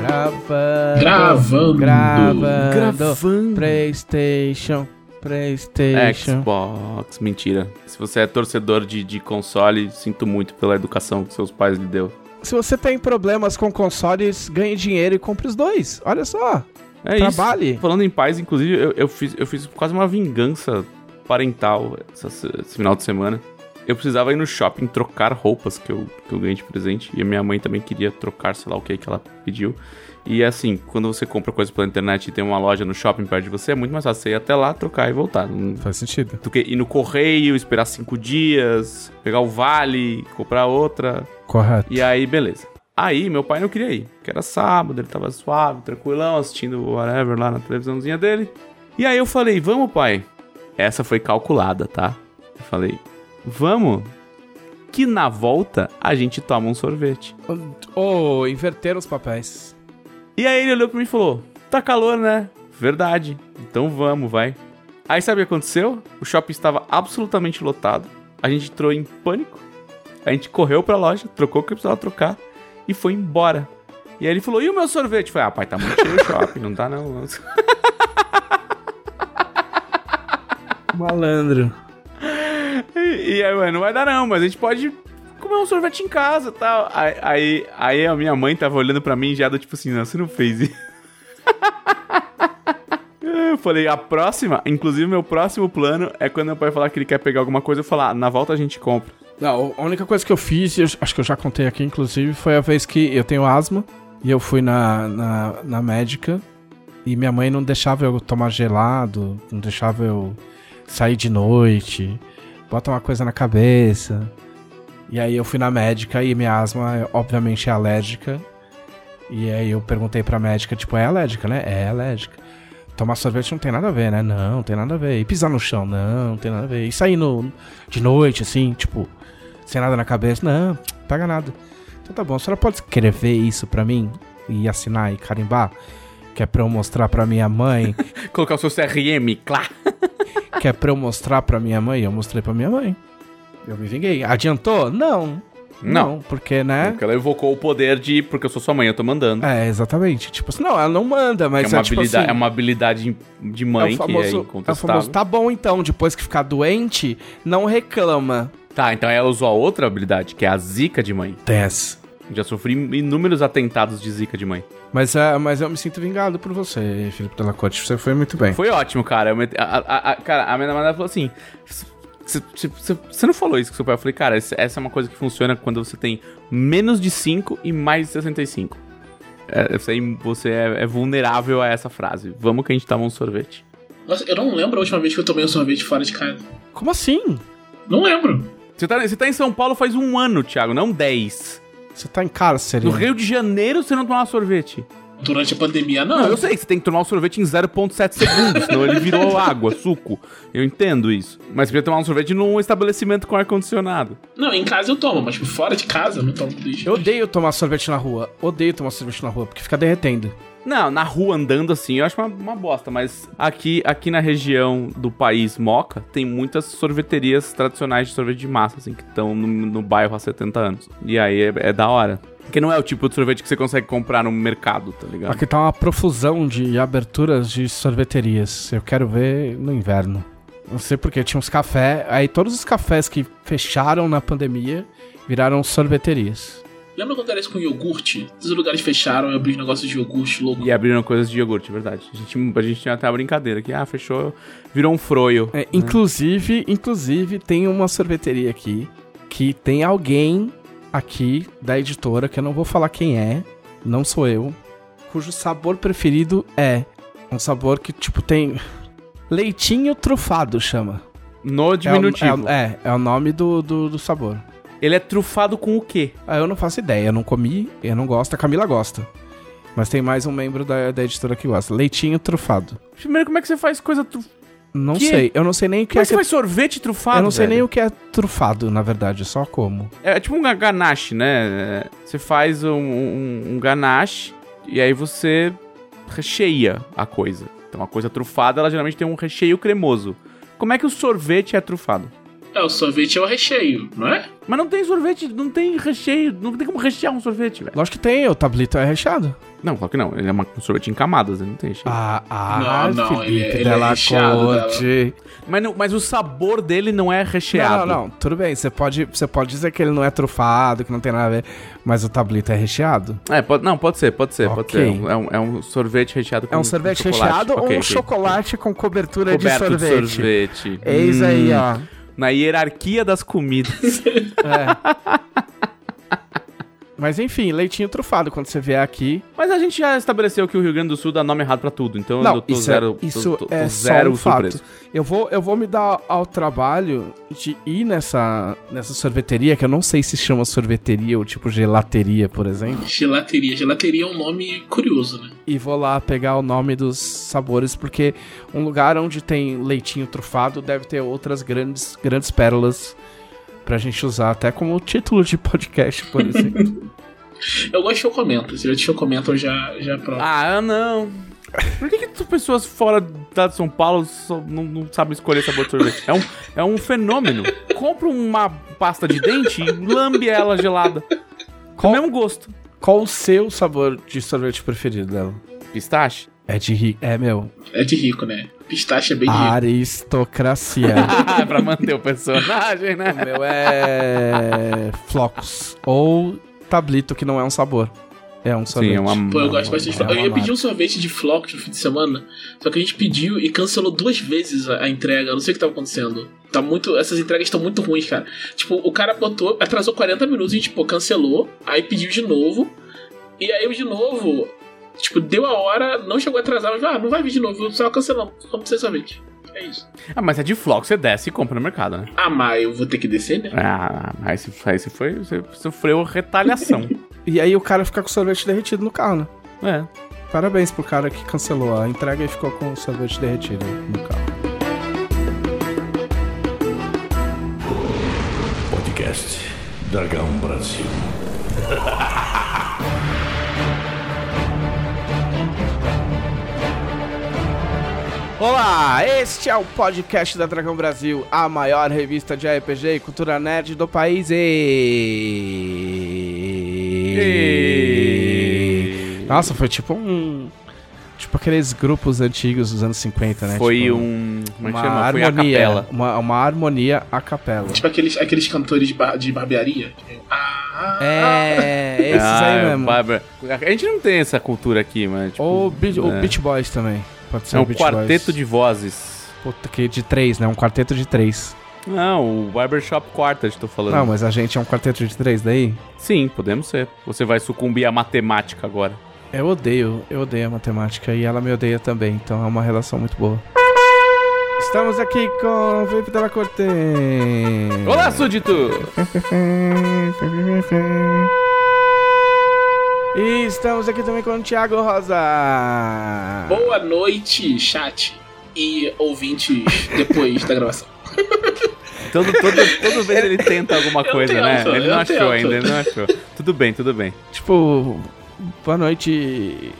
Gravando. Gravando. Gravando. Gravando. PlayStation. PlayStation. Xbox, mentira. Se você é torcedor de, de console, sinto muito pela educação que seus pais lhe deu. Se você tem problemas com consoles, ganhe dinheiro e compre os dois. Olha só. É Trabalhe. isso. Falando em pais, inclusive, eu, eu fiz, eu fiz quase uma vingança parental essa- esse final de semana. Eu precisava ir no shopping trocar roupas que eu, que eu ganhei de presente. E a minha mãe também queria trocar, sei lá o que que ela pediu. E assim, quando você compra coisa pela internet e tem uma loja no shopping perto de você, é muito mais fácil você ir até lá, trocar e voltar. Não- Faz sentido. Do que ir no correio, esperar cinco dias, pegar o vale, comprar outra. Correto. E aí, beleza. Aí, meu pai não queria ir, que era sábado, ele tava suave, tranquilão, assistindo whatever lá na televisãozinha dele. E aí eu falei, vamos, pai. Essa foi calculada, tá? Eu falei, vamos. Que na volta a gente toma um sorvete. Oh, inverteram os papéis. E aí ele olhou pra mim e falou: Tá calor, né? Verdade. Então vamos, vai. Aí sabe o que aconteceu? O shopping estava absolutamente lotado. A gente entrou em pânico. A gente correu pra loja, trocou o que precisava trocar e foi embora. E aí ele falou: E o meu sorvete? Eu falei: Ah, pai, tá muito cheio o shopping, não dá não. Malandro. E, aí, ué, não vai dar não, mas a gente pode comer um sorvete em casa e tal. Aí, aí, aí a minha mãe tava olhando pra mim já do tipo assim, não, você não fez isso. Eu falei, a próxima, inclusive meu próximo plano é quando meu pai falar que ele quer pegar alguma coisa, eu falar, "Ah, na volta a gente compra. Não, a única coisa que eu fiz, eu acho que eu já contei aqui, inclusive, foi a vez que eu tenho asma e eu fui na, na, na médica e minha mãe não deixava eu tomar gelado, não deixava eu sair de noite, bota uma coisa na cabeça. E aí eu fui na médica e minha asma, obviamente, é alérgica. E aí eu perguntei pra médica, tipo, é alérgica, né? É alérgica. Tomar sorvete não tem nada a ver, né? Não, não tem nada a ver. E pisar no chão, não, não tem nada a ver. E sair no, de noite, assim, tipo, sem nada na cabeça, não, pega nada. Então tá bom, a senhora pode escrever isso pra mim e assinar e carimbar? Que é pra eu mostrar pra minha mãe, Colocar o seu CRM, claro. que é pra eu mostrar pra minha mãe, eu mostrei pra minha mãe. Eu me vinguei. Adiantou? Não. Não. porque, né? Porque ela evocou o poder de, porque eu sou sua mãe, eu tô mandando. É, exatamente. Tipo assim, não, ela não manda, mas é, uma é, tipo habilidade, assim, é uma habilidade de mãe é o que é famoso, é o famoso, tá bom então, depois que ficar doente, não reclama. Tá, então ela usou a outra habilidade, que é a zica de mãe. Desce. Já sofri inúmeros atentados de zica de mãe. Mas, é, mas eu me sinto vingado por você, Felipe Delacote. Você foi muito bem. Foi ótimo, cara. Eu meti- a, a- a- cara, a minha namorada falou assim: "Você- não falou isso com seu pai? Eu falei, cara, essa essa é uma coisa que funciona quando você tem menos de 5 e mais de 65. É, você você é, é vulnerável a essa frase. Vamos que a gente toma um sorvete. Nossa, eu não lembro a última vez que eu tomei um sorvete fora de casa. Como assim? Não lembro. Você tá, você tá em São Paulo faz um ano, Thiago, não 10. Você tá em cárcere. No Rio de Janeiro você não tomava sorvete. Durante a pandemia, não. Não, eu sei que você tem que tomar um sorvete em 0,7 segundos, senão ele virou água, suco. Eu entendo isso. Mas você podia tomar um sorvete num estabelecimento com ar-condicionado. Não, em casa eu tomo, mas fora de casa eu não tomo tudo isso. Eu odeio tomar sorvete na rua. Odeio tomar sorvete na rua, porque fica derretendo. Não, na rua andando assim, eu acho uma, uma bosta, mas aqui, aqui na região do país Moca, tem muitas sorveterias tradicionais de sorvete de massa, assim, que estão no, no bairro há 70 anos. E aí é, é da hora. Porque não é o tipo de sorvete que você consegue comprar no mercado, tá ligado? Aqui tá uma profusão de aberturas de sorveterias. Eu quero ver no inverno. Não sei porque tinha uns cafés. Aí todos os cafés que fecharam na pandemia viraram sorveterias. Lembra quando era isso com iogurte? Os lugares fecharam e abriu um negócio de iogurte louco. E abriram coisas de iogurte, verdade. A gente, a gente tinha até uma brincadeira que, ah, fechou, virou um froio. É, inclusive, inclusive, tem uma sorveteria aqui que tem alguém aqui da editora, que eu não vou falar quem é, não sou eu, cujo sabor preferido é um sabor que, tipo, tem. Leitinho trufado chama. No É o- diminutivo. É, é, é o nome do, do, do sabor. Ele é trufado com o quê? Ah, eu não faço ideia, eu não comi, eu não gosto, a Camila gosta. Mas tem mais um membro da, da editora que gosta. Leitinho trufado. Primeiro, como é que você faz coisa trufada? Não Que? sei, eu não sei nem o que Como é é. que você que- faz sorvete trufado? eu não sei nem o que é trufado, na verdade, só como. É tipo um ga- ganache, né? Você faz um, um, um ganache e aí você recheia a coisa. Então a coisa trufada, ela geralmente tem um recheio cremoso. Como é que o sorvete é trufado? É, o sorvete é o recheio, não é? Mas não tem sorvete, não tem recheio, não tem como rechear um sorvete, velho. Lógico que tem, o tablito é recheado. Não, claro que não. Ele é uma- um sorvete em camadas, ele não tem recheio. Ah, ah, Não, não, Felipe ele é- ele é recheado Corte. Mas, não- mas o sabor dele não é recheado. Não, não, não, tudo bem, você pode, você pode dizer que ele não é trufado, que não tem nada a ver, mas o tablito é recheado. É, pode, não, pode ser, pode ser, pode Ok. ser. É um, é um- é sorvete recheado com É um sorvete recheado ou Ok, um ok. chocolate com cobertura Coberto de sorvete? de sorvete. Eis aí, Hum, ó. Na hierarquia das comidas. Mas enfim, leitinho trufado, quando você vier aqui. Mas a gente já estabeleceu que o Rio Grande do Sul dá nome errado pra tudo, então eu Não, tô isso, zero, é, isso tô, tô- é zero um fato. surpreso. Eu vou, eu vou me dar ao trabalho de ir nessa, nessa sorveteria, que eu não sei se chama sorveteria ou tipo gelateria, por exemplo. Gelateria. Gelateria é um nome curioso, né? E vou lá pegar o nome dos sabores, porque um lugar onde tem leitinho trufado deve ter outras grandes, grandes pérolas pra gente usar, até como título de podcast, por exemplo. Eu gosto de chocomento. Se eu chocomento, eu já, já pronto. Ah, não. Por que, que tu- pessoas fora da de São Paulo só não, não sabem escolher sabor de sorvete? É um, é um fenômeno. Compra uma pasta de dente e lambe ela gelada. Com o mesmo gosto. Qual o seu sabor de sorvete preferido dela? Pistache? É de rico. É, meu. É de rico, né? Pistache é bem de rico. Aristocracia. Ah, pra manter o personagem, o né? meu é. Flocos. Ou tablito, que não é um sabor. É um sorvete. Sim, é uma. Pô, eu gosto bastante de é Eu ia pedir um sorvete de flocos no fim de semana, só que a gente pediu e cancelou duas vezes a, a entrega. Eu não sei o que tava acontecendo. Tá muito, essas entregas estão muito ruins, cara. Tipo, o cara botou, atrasou 40 minutos, a gente, pô, cancelou, aí pediu de novo. E aí eu de novo, tipo, deu a hora, não chegou a atrasar, mas ah, não vai vir de novo, só cancelamos. Vamos sem sorvete. É isso. Ah, mas é de floco, você desce e compra no mercado, né? Ah, mas eu vou ter que descer, né? Ah, aí você, aí você foi. Você sofreu retaliação. E aí o cara fica com o sorvete derretido no carro, né? é. Parabéns pro cara que cancelou a entrega e ficou com o sorvete derretido no carro. Podcast Dragão Brasil. Olá, este é o podcast da Dragão Brasil, a maior revista de RPG e cultura nerd do país. E... Nossa, foi tipo um. Tipo aqueles grupos antigos dos anos 50, né? Foi Tipo, um. Como é que uma chama? Foi a harmonia. capela. Uma, uma harmonia a capela. Tipo aqueles, aqueles cantores de, bar- de barbearia. Ah, É, esses Ah, aí é, mesmo. Bárbara. A gente não tem essa cultura aqui, mas. Tipo, Ou Be- o é. Beach Boys também. Pode ser É um quarteto de vozes. Puta que de três, né? Um quarteto de três. Não, o Barbershop Quartet, tô falando. Não, mas a gente é um quarteto de três daí? Sim, podemos ser. Você vai sucumbir à matemática agora. Eu odeio, eu odeio a matemática e ela me odeia também, então é uma relação muito boa. Estamos aqui com o Felipe Della Corte. Olá, súdito! E estamos aqui também com o Thiago Rosa. Boa noite, chat e ouvintes depois da gravação. Todo, todo, toda vez ele tenta alguma Eu coisa, né? tento, Ele eu não achou tento. ainda, ele não achou. Tudo bem, tudo bem. Tipo, boa noite,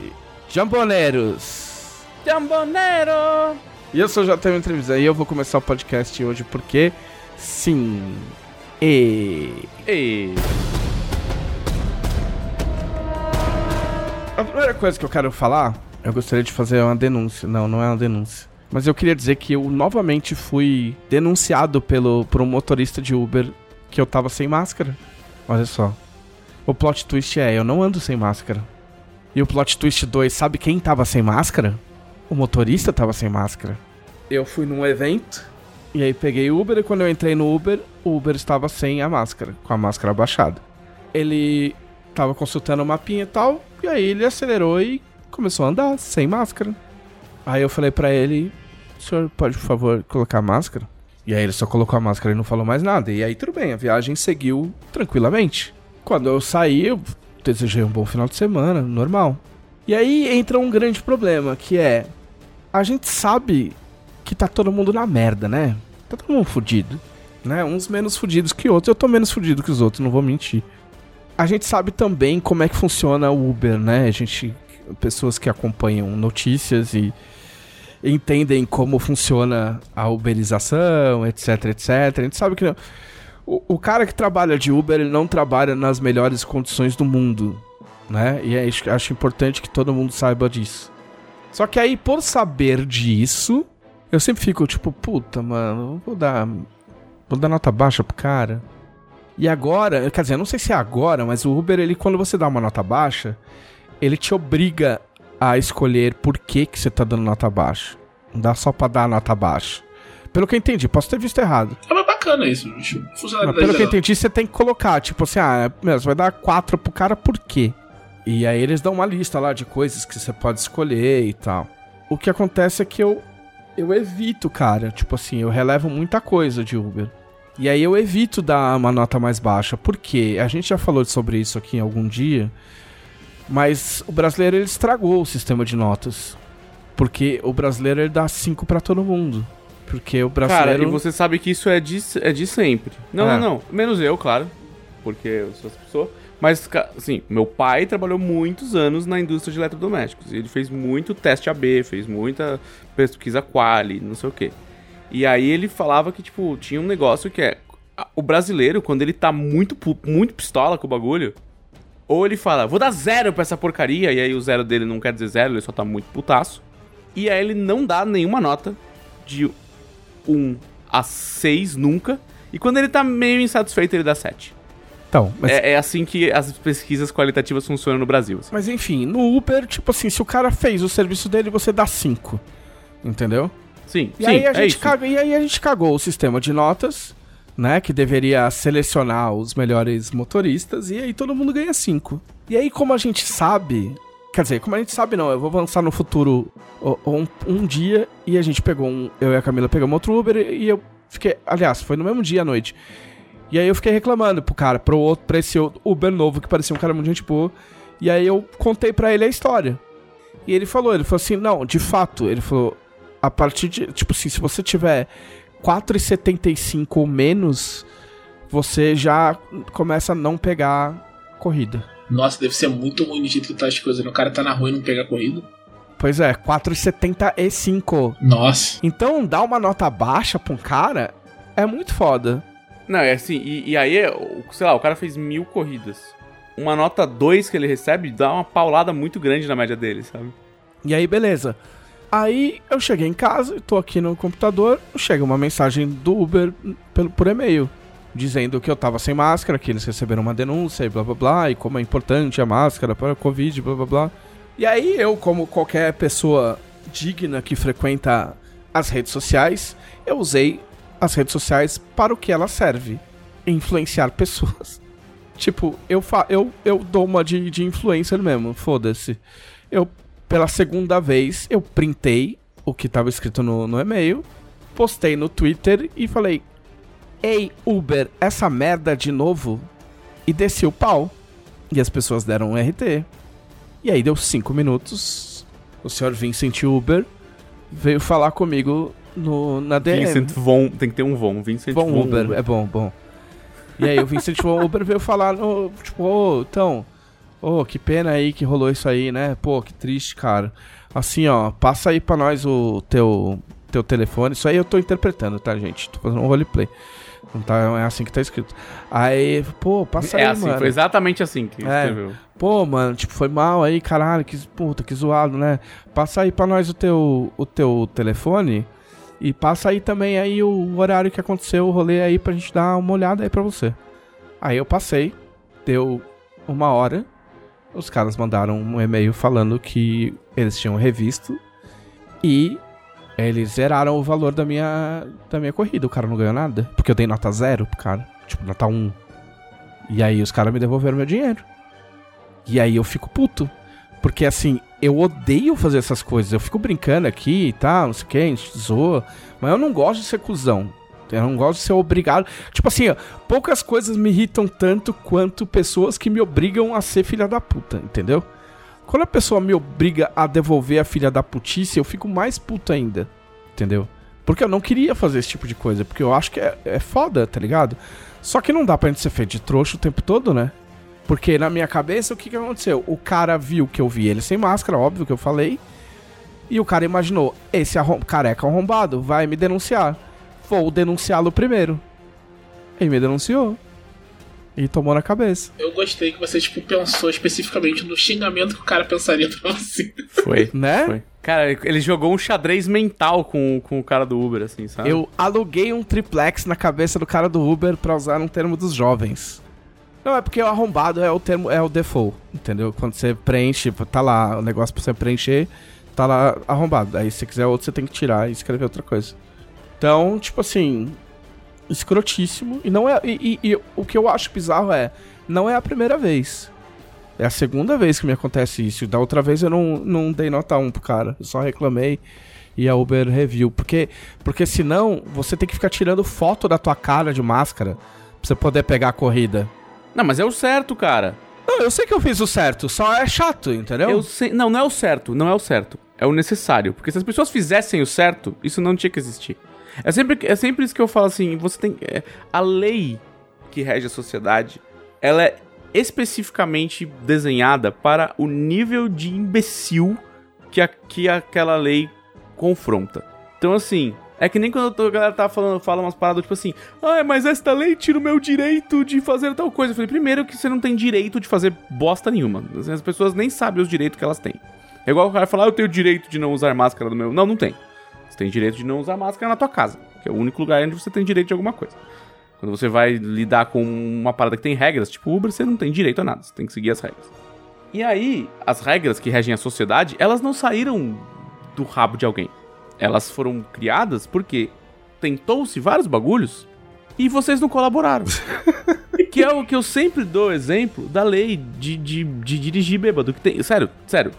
Jamboneiros. Jambonero! E eu sou o JM Entrevista e eu vou começar o podcast hoje porque, sim, e... Ei, A primeira coisa que eu quero falar, eu gostaria de fazer uma denúncia. Não, não é uma denúncia. Mas eu queria dizer que eu novamente fui denunciado pelo, por um motorista de Uber que eu tava sem máscara. Olha só. O plot twist é, eu não ando sem máscara. E o plot twist 2, sabe quem tava sem máscara? O motorista tava sem máscara. Eu fui num evento, e aí peguei Uber, e quando eu entrei no Uber, o Uber estava sem a máscara, com a máscara abaixada. Ele tava consultando o mapinha e tal, e aí ele acelerou e começou a andar sem máscara. Aí eu falei pra ele, o senhor pode, por favor, colocar a máscara? E aí ele só colocou a máscara e não falou mais nada. E aí tudo bem, a viagem seguiu tranquilamente. Quando eu saí, eu desejei um bom final de semana, normal. E aí entra um grande problema, que é... A gente sabe que tá todo mundo na merda, né? Tá todo mundo fudido, né? Uns menos fudidos que outros. Eu tô menos fudido que os outros, não vou mentir. A gente sabe também como é que funciona o Uber, né? A gente... Pessoas que acompanham notícias e... entendem como funciona a uberização, etc, etc. A gente sabe que não. O, o cara que trabalha de Uber, ele não trabalha nas melhores condições do mundo, né? E é, acho importante que todo mundo saiba disso. Só que aí, por saber disso, eu sempre fico tipo, puta, mano, vou dar. Vou dar nota baixa pro cara. E agora, quer dizer, eu não sei se é agora, mas o Uber, ele, quando você dá uma nota baixa, ele te obriga a escolher por que, que você tá dando nota baixa. Não dá só pra dar nota baixa. Pelo que eu entendi, posso ter visto errado. É mas bacana isso. Mas pelo que eu entendi, você tem que colocar, tipo assim, ah, meu, você vai dar 4 pro cara por quê? E aí eles dão uma lista lá de coisas que você pode escolher e tal. O que acontece é que eu eu evito, cara. Tipo assim, eu relevo muita coisa de Uber. E aí eu evito dar uma nota mais baixa. Por quê? A gente já falou sobre isso aqui em algum dia. Mas o brasileiro ele estragou o sistema de notas. Porque o brasileiro ele dá 5 para todo mundo. Porque o brasileiro. Cara, e você sabe que isso é de, é de sempre. Não, é. não, não. Menos eu, claro. Porque eu sou essa pessoa. Mas, assim, meu pai trabalhou muitos anos na indústria de eletrodomésticos. Ele fez muito teste AB, fez muita pesquisa quali, não sei o quê. E aí ele falava que, tipo, tinha um negócio que é. O brasileiro, quando ele tá muito, muito pistola com o bagulho, ou ele fala, vou dar zero pra essa porcaria, e aí o zero dele não quer dizer zero, ele só tá muito putaço. E aí ele não dá nenhuma nota de 1 a 6 nunca. E quando ele tá meio insatisfeito, ele dá 7. Então, mas... é, é, assim que as pesquisas qualitativas funcionam no Brasil. Assim. Mas enfim, no Uber, tipo assim, se o cara fez o serviço dele, você dá 5. Entendeu? Sim, e sim, aí a é gente caga, E aí a gente cagou o sistema de notas, né? Que deveria selecionar os melhores motoristas, e aí todo mundo ganha 5. E aí, como a gente sabe. Quer dizer, como a gente sabe, não, eu vou avançar no futuro um, um dia e a gente pegou um. Eu e a Camila pegamos outro Uber e eu fiquei. Aliás, foi no mesmo dia à noite. E aí eu fiquei reclamando pro cara, pro outro, pra esse Uber novo que parecia um cara muito gente boa. E aí eu contei pra ele a história. E ele falou, ele falou assim, não, de fato, ele falou, a partir de, tipo assim, se você tiver 4,75 ou menos, você já começa a não pegar corrida. Nossa, deve ser muito ruim de jeito que tá as coisas. Né? O cara tá na rua e não pega corrida. Pois é, 4,75. Nossa. Então, dar uma nota baixa pra um cara é muito foda. Não, é assim, e, e aí, sei lá, o cara fez mil corridas. Uma nota 2 que ele recebe dá uma paulada muito grande na média dele, sabe? E aí, beleza. Aí eu cheguei em casa, tô aqui no computador, chega uma mensagem do Uber por, por e-mail, dizendo que eu tava sem máscara, que eles receberam uma denúncia e blá blá blá, e como é importante a máscara para a Covid, blá blá blá. E aí eu, como qualquer pessoa digna que frequenta as redes sociais, eu usei as redes sociais para o que ela serve: influenciar pessoas. Tipo, eu, fa eu, eu dou uma de, de influencer mesmo, foda-se. Eu, pela segunda vez, eu printei o que estava escrito no, no e-mail, postei no Twitter e falei: Ei, Uber, essa merda de novo? E desci o pau. E as pessoas deram um RT. E aí deu cinco minutos. O senhor Vincent Uber veio falar comigo no, na DM. Vincent Von, tem que ter um Von, Vincent Von, Von Uber. Uber. É bom, bom. E aí o Vincent Von Uber veio falar, no, tipo, ô, oh, então, ô, oh, que pena aí que rolou isso aí, né? Pô, que triste, cara. Assim, ó, passa aí pra nós o teu, teu telefone. Isso aí eu tô interpretando, tá, gente? Tô fazendo um roleplay. Não tá, é assim que tá escrito. Aí, pô, passa é aí, assim, mano. Foi exatamente assim que é, escreveu. Pô, mano, tipo, foi mal aí, caralho, que puta, que zoado, né? Passa aí pra nós o teu, o teu telefone e passa aí também aí o horário que aconteceu, o rolê aí pra gente dar uma olhada aí pra você. Aí eu passei, deu uma hora, os caras mandaram um e-mail falando que eles tinham revisto e eles zeraram o valor da minha, da minha corrida. O cara não ganhou nada, porque eu dei nota zero pro cara, tipo, nota 1. Um. E aí os caras me devolveram meu dinheiro. E aí eu fico puto. Porque assim, eu odeio fazer essas coisas. Eu fico brincando aqui e tal, não sei o que, a gente zoa. Mas eu não gosto de ser cuzão. Eu não gosto de ser obrigado. Tipo assim, ó, poucas coisas me irritam tanto quanto pessoas que me obrigam a ser filha da puta, entendeu? Quando a pessoa me obriga a devolver a filha da putice, eu fico mais puto ainda, entendeu? Porque eu não queria fazer esse tipo de coisa, porque eu acho que é, é foda, tá ligado? Só que não dá pra gente ser feito de trouxa o tempo todo, né? Porque na minha cabeça, o que, que aconteceu? O cara viu que eu vi ele sem máscara, óbvio que eu falei. E o cara imaginou: esse arrom careca arrombado vai me denunciar. Vou denunciá-lo primeiro. E me denunciou. E tomou na cabeça. Eu gostei que você, tipo, pensou especificamente no xingamento que o cara pensaria pra você. Foi. Né? Foi. Cara, ele jogou um xadrez mental com, com o cara do Uber, assim, sabe? Eu aluguei um triplex na cabeça do cara do Uber pra usar um termo dos jovens. Não, é porque o arrombado é o termo, é o default, entendeu? Quando você preenche, tá lá o negócio pra você preencher, tá lá arrombado. Aí se você quiser outro, você tem que tirar e escrever outra coisa. Então, tipo assim, escrotíssimo. E não é. E, e- e o que eu acho bizarro é, não é a primeira vez. É a segunda vez que me acontece isso. Da outra vez eu não, não dei nota 1 pro cara. Eu só reclamei e a Uber review. Porque, porque senão você tem que ficar tirando foto da tua cara de máscara pra você poder pegar a corrida. Não, mas é o certo, cara. Não, eu sei que eu fiz o certo, só é chato, entendeu? Eu sei... Não, não é o certo, não é o certo. É o necessário. Porque se as pessoas fizessem o certo, isso não tinha que existir. É sempre, é sempre isso que eu falo assim, você tem... é, a lei que rege a sociedade, ela é especificamente desenhada para o nível de imbecil que, a, que aquela lei confronta. Então, assim, é que nem quando a galera tá falando, fala umas paradas tipo assim, ah, mas esta lei tira o meu direito de fazer tal coisa. Eu falei, primeiro que você não tem direito de fazer bosta nenhuma. As pessoas nem sabem os direitos que elas têm. É igual o cara falar, ah, eu tenho direito de não usar máscara no meu. Não, não tem. Você tem direito de não usar máscara na tua casa, que é o único lugar onde você tem direito de alguma coisa. Quando você vai lidar com uma parada que tem regras, tipo Uber, você não tem direito a nada, você tem que seguir as regras. E aí, as regras que regem a sociedade, elas não saíram do rabo de alguém. Elas foram criadas porque tentou-se vários bagulhos e vocês não colaboraram. que é o que eu sempre dou exemplo da lei de, de, de dirigir bêbado. Que tem, sério, sério.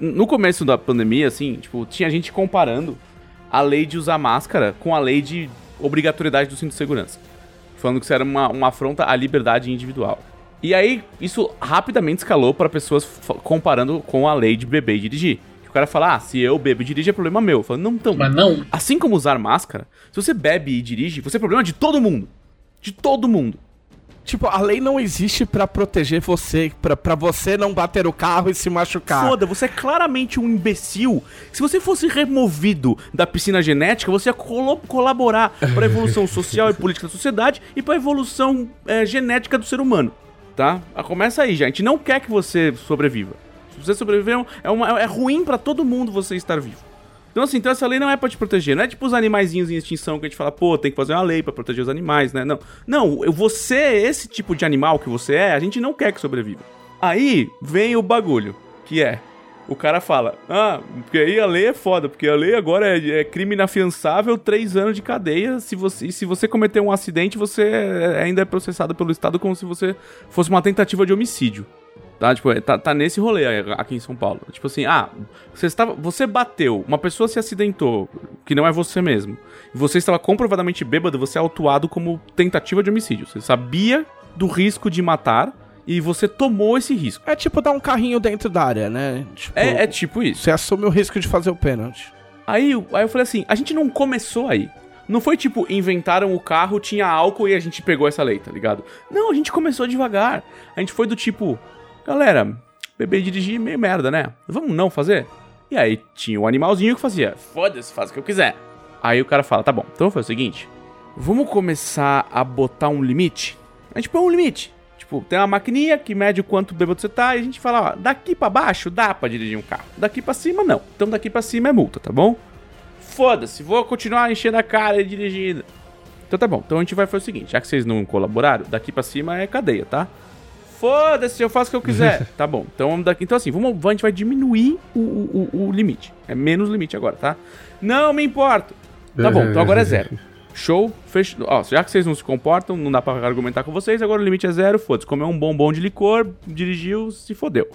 No começo da pandemia, assim, tipo, tinha gente comparando a lei de usar máscara com a lei de obrigatoriedade do cinto de segurança. Falando que isso era uma, uma afronta à liberdade individual. E aí, isso rapidamente escalou para pessoas comparando com a lei de beber e dirigir. O cara fala, ah, se eu bebo e dirijo é problema meu. Eu falo, não, então. Mas não. Assim como usar máscara, se você bebe e dirige, você é problema de todo mundo. De todo mundo. Tipo, a lei não existe pra proteger você, pra, pra você não bater o carro e se machucar. Foda, você é claramente um imbecil. Se você fosse removido da piscina genética, você ia colaborar para a evolução social e política da sociedade e para a evolução é, genética do ser humano. Tá? Ah, Começa aí, já. A gente não quer que você sobreviva. Se você sobreviver, é, uma- é ruim pra todo mundo você estar vivo. Então, assim, então essa lei não é pra te proteger. Não é tipo os animaizinhos em extinção que a gente fala, pô, tem que fazer uma lei pra proteger os animais, né? Não. Não, você, esse tipo de animal que você é, a gente não quer que sobreviva. Aí vem o bagulho, que é. O cara fala, ah, porque aí a lei é foda, porque a lei agora é, é crime inafiançável, três anos de cadeia. Se você, e se você cometer um acidente, você é- ainda é processado pelo Estado como se você fosse uma tentativa de homicídio. Tá, tipo, é, tá, tá nesse rolê aqui em São Paulo. Tipo assim, ah, você, estava, você bateu, uma pessoa se acidentou, que não é você mesmo, e você estava comprovadamente bêbado, você é autuado como tentativa de homicídio. Você sabia do risco de matar e você tomou esse risco. É tipo dar um carrinho dentro da área, né? Tipo, É, é tipo isso. Você assume o risco de fazer o pênalti. Aí, aí eu falei assim, a gente não começou aí. Não foi tipo, inventaram o carro, tinha álcool e a gente pegou essa lei, tá ligado? Não, a gente começou devagar. A gente foi do tipo, galera, beber e dirigir meio merda, né? Vamos não fazer? E aí tinha o animalzinho que fazia, foda-se, faz o que eu quiser. Aí o cara fala, tá bom, então foi o seguinte, vamos começar a botar um limite? A gente põe um limite. Tipo, tem uma maquininha que mede o quanto bêbado você tá e a gente fala, ó, daqui pra baixo dá pra dirigir um carro. Daqui pra cima não. Então daqui pra cima é multa, tá bom? Foda-se, vou continuar enchendo a cara e dirigindo. Então tá bom, então a gente vai fazer o seguinte, já que vocês não colaboraram, daqui pra cima é cadeia, tá? Foda-se, eu faço o que eu quiser. tá bom, então vamos daqui. Então assim, vamos, a gente vai diminuir o, o, o- limite. É menos limite agora, tá? Não me importo. Tá bom, então agora é zero. Show, fecha. Ó, já que vocês não se comportam, não dá pra argumentar com vocês, agora o limite é zero, foda-se. Comeu um bombom de licor, dirigiu, se fodeu.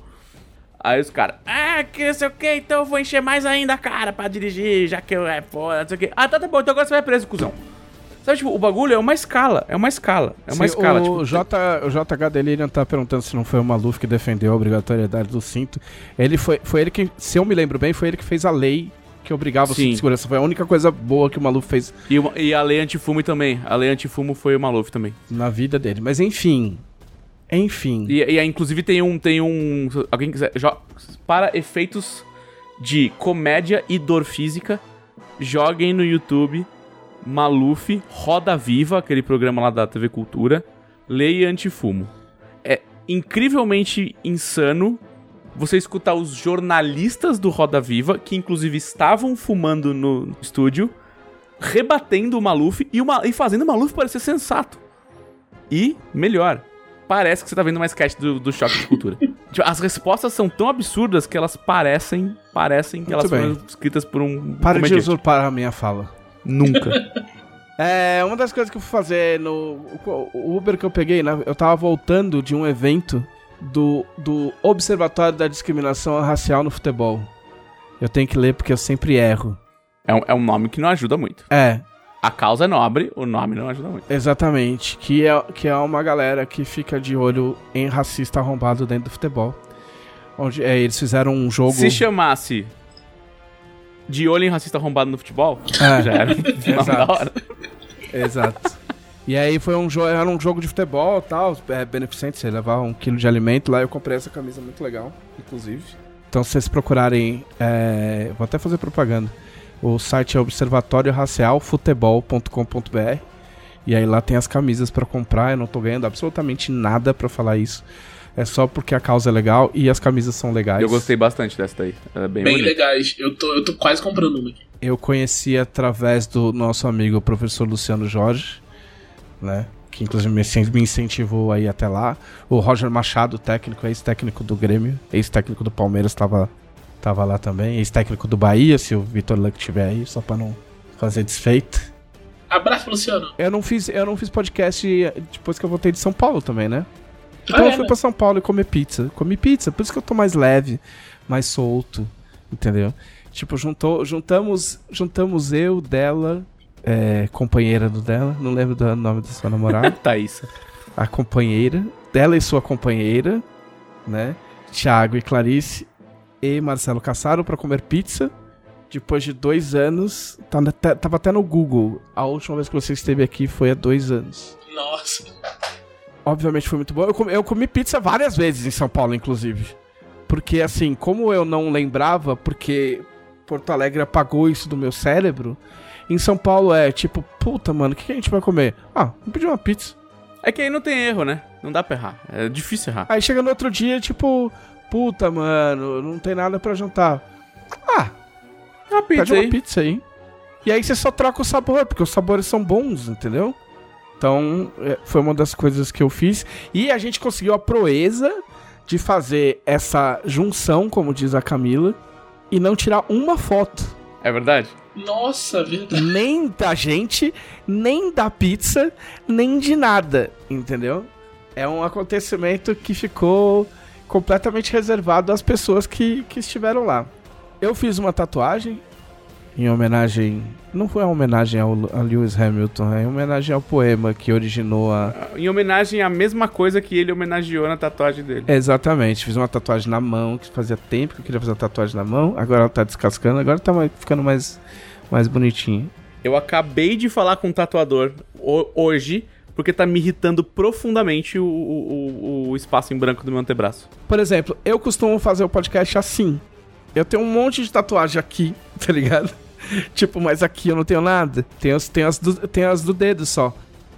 Aí os caras, ah, que não sei o que, então eu vou encher mais ainda a cara pra dirigir, já que eu é foda, não sei o que. Ah, tá, tá bom, então agora você vai preso, cuzão. Sabe, tipo, o bagulho é uma escala, é uma escala, é uma Se escala. o, tipo, J, o JH Delirium tá perguntando se não foi o Maluf que defendeu a obrigatoriedade do cinto. Ele foi, foi ele que, se eu me lembro bem, foi ele que fez a lei que obrigava o Sim. cinto de segurança. Foi a única coisa boa que o Maluf fez E, uma- e a lei antifumo também. A lei antifumo foi o Maluf também. na vida dele. Mas enfim. Enfim. E, e aí, inclusive, tem um. Tem um. Alguém quiser. jo- Para efeitos de comédia e dor física, joguem no YouTube Maluf Roda Viva, aquele programa lá da TV Cultura, Lei Antifumo. É incrivelmente insano você escutar os jornalistas do Roda Viva, que inclusive estavam fumando no estúdio, rebatendo o Maluf e, uma, e fazendo o Maluf parecer sensato. E, melhor, parece que você tá vendo uma sketch do, do Choque de Cultura. Tipo, As respostas são tão absurdas que elas parecem, parecem que Muito elas bem. foram escritas por um Para de usurpar a minha fala. Nunca. É, uma das coisas que eu fui fazer no o- Uber que eu peguei, né, eu tava voltando de um evento do, do Observatório da Discriminação Racial no Futebol. Eu tenho que ler porque eu sempre erro. é, um, é um nome que não ajuda muito. É, A causa é nobre, o nome não ajuda muito. exatamente. Que é, que é uma galera que fica de olho em racista arrombado dentro do futebol. Onde é, eles fizeram um jogo. Se chamasse de olho em racista arrombado no futebol, É, já era Exato. da hora. Exato. E aí foi um jogo, era um jogo de futebol e tal, é, beneficente, você levava um quilo de alimento lá, eu comprei essa camisa muito legal, inclusive. Então se vocês procurarem, é, vou até fazer propaganda, o site é observatorioracialfutebol.com.br e aí lá tem as camisas pra comprar, eu não tô ganhando absolutamente nada pra falar isso. É só porque a causa é legal e as camisas são legais. Eu gostei bastante dessa daí. Ela é bem, Bem legais. Eu tô, eu tô quase comprando uma. aqui. Eu conheci através do nosso amigo professor Luciano Jorge, né? Que inclusive me incen- me incentivou aí até lá. O Roger Machado, técnico, ex-técnico do Grêmio, ex-técnico do Palmeiras, tava, tava lá também. Ex-técnico do Bahia, se o Vitor Luck estiver aí, só pra não fazer desfeito. Abraço, Luciano. Eu não fiz, eu não fiz podcast depois que eu voltei de São Paulo também, né? Então Ah, eu é, fui né? pra São Paulo e comer pizza. Comi pizza, por isso que eu tô mais leve, mais solto, entendeu? Tipo, juntou, juntamos, juntamos eu, dela, é, companheira do dela, não lembro do nome da sua namorada, Thaísa. a companheira, dela e sua companheira, né? Thiago e Clarice e Marcelo Cassaro pra comer pizza. Depois de dois anos, tá tá- tava até no Google. A última vez que você esteve aqui foi há dois anos. Nossa. Obviamente foi muito bom. Eu comi, eu comi pizza várias vezes em São Paulo, inclusive. Porque, assim, como eu não lembrava, porque Porto Alegre apagou isso do meu cérebro, em São Paulo é tipo, puta, mano, o que, que a gente vai comer? Ah, vamos pedir uma pizza. É que aí não tem erro, né? Não dá pra errar. É difícil errar. Aí chega no outro dia, tipo, puta, mano, não tem nada pra jantar. Ah, Uma pede pizza uma aí. pizza aí. E aí você só troca o sabor, porque os sabores são bons, entendeu? Então, é, foi uma das coisas que eu fiz. E a gente conseguiu a proeza de fazer essa junção, como diz a Camila, e não tirar uma foto. É verdade? Nossa, verdade. Nem da gente, nem da pizza, nem de nada, entendeu? É um acontecimento que ficou completamente reservado às pessoas que, que estiveram lá. Eu fiz uma tatuagem em homenagem. Não foi uma homenagem ao, a Lewis Hamilton, é em homenagem ao poema que originou a. Em homenagem à mesma coisa que ele homenageou na tatuagem dele. Exatamente, fiz uma tatuagem na mão, que fazia tempo que eu queria fazer uma tatuagem na mão, agora ela tá descascando, agora tá ficando mais, mais bonitinha. Eu acabei de falar com um tatuador ho- hoje, porque tá me irritando profundamente o, o- o espaço em branco do meu antebraço. Por exemplo, eu costumo fazer o podcast assim. Eu tenho um monte de tatuagem aqui, tá ligado? tipo, mas aqui eu não tenho nada. Tenho, as- tenho, as do, as do dedo só.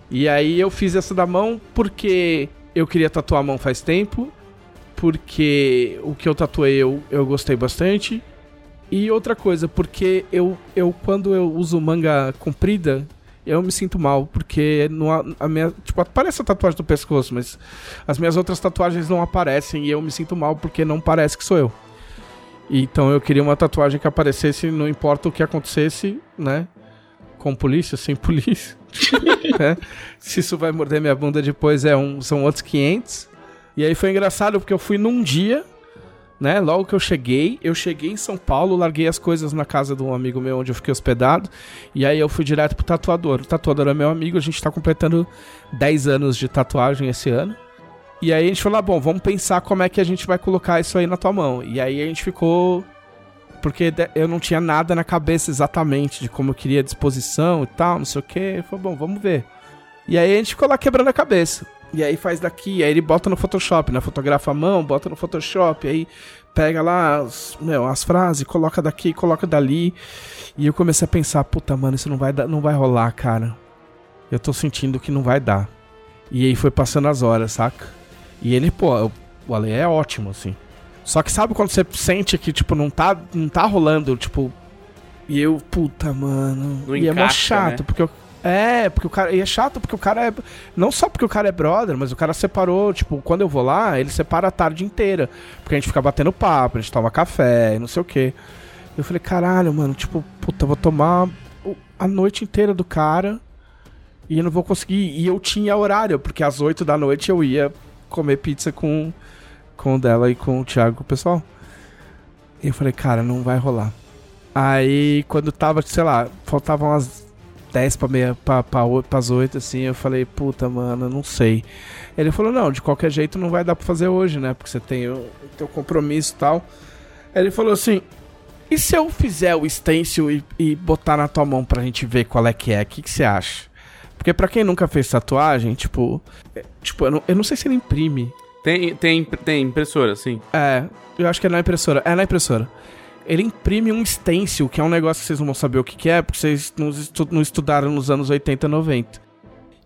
E aí eu fiz essa da mão porque eu queria tatuar a mão faz tempo. Porque o que eu tatuei eu, eu gostei bastante. E outra coisa, porque eu, eu quando eu uso manga comprida, eu me sinto mal. Porque não há- a minha. Tipo, aparece a tatuagem do pescoço, mas as minhas outras tatuagens não aparecem e eu me sinto mal porque não parece que sou eu. Então eu queria uma tatuagem que aparecesse, não importa o que acontecesse, né? Com polícia, sem polícia. né? Se isso vai morder minha bunda depois é um, são outros 500. E aí foi engraçado porque eu fui num dia, né? Logo que eu cheguei, eu cheguei em São Paulo, larguei as coisas na casa de um amigo meu onde eu fiquei hospedado. E aí eu fui direto pro tatuador. O tatuador é meu amigo, a gente tá completando 10 anos de tatuagem esse ano. E aí a gente falou, ah, bom, vamos pensar como é que a gente vai colocar isso aí na tua mão. E aí a gente ficou. Porque eu não tinha nada na cabeça exatamente de como eu queria a disposição e tal, não sei o que. Falei, bom, vamos ver. E aí a gente ficou lá quebrando a cabeça. E aí faz daqui, aí ele bota no Photoshop, né? Fotografa a mão, bota no Photoshop, aí pega lá as, meu, as frases, coloca daqui, coloca dali. E eu comecei a pensar, puta, mano, isso não vai, dar, não vai rolar, cara. Eu tô sentindo que não vai dar. E aí foi passando as horas, saca? E ele, pô, o Ale é ótimo, assim. Só que sabe quando você sente que, tipo, não tá, não tá rolando, tipo. E eu, puta, mano. Não e é mó encaixa, chato, né? porque eu, É, porque o cara. E é chato porque o cara é. Não só porque o cara é brother, mas o cara separou, tipo, quando eu vou lá, ele separa a tarde inteira. Porque a gente fica batendo papo, a gente toma café e não sei o quê. Eu falei, caralho, mano, tipo, puta, eu vou tomar a noite inteira do cara e eu não vou conseguir. E eu tinha horário, porque às 8 da noite eu ia comer pizza com, com o dela e com o Thiago, o pessoal. E eu falei, cara, não vai rolar. Aí, quando tava, sei lá, faltavam umas 10 pra meia, pra, pra, o- pras 8, assim, eu falei, puta, mano, não sei. Ele falou, não, de qualquer jeito não vai dar pra fazer hoje, né? Porque você tem o, o teu compromisso e tal. Ele falou assim, e se eu fizer o stencil e, e botar na tua mão pra gente ver qual é que é? O que, que você acha? Porque pra quem nunca fez tatuagem, tipo... é, Tipo, eu não, eu não sei se ele imprime. Tem, tem, tem impressora, sim. É, eu acho que é na impressora. É na impressora. Ele imprime um stencil, que é um negócio que vocês não vão saber o que, que é, porque vocês não, estu- não estudaram nos anos 80 e 90.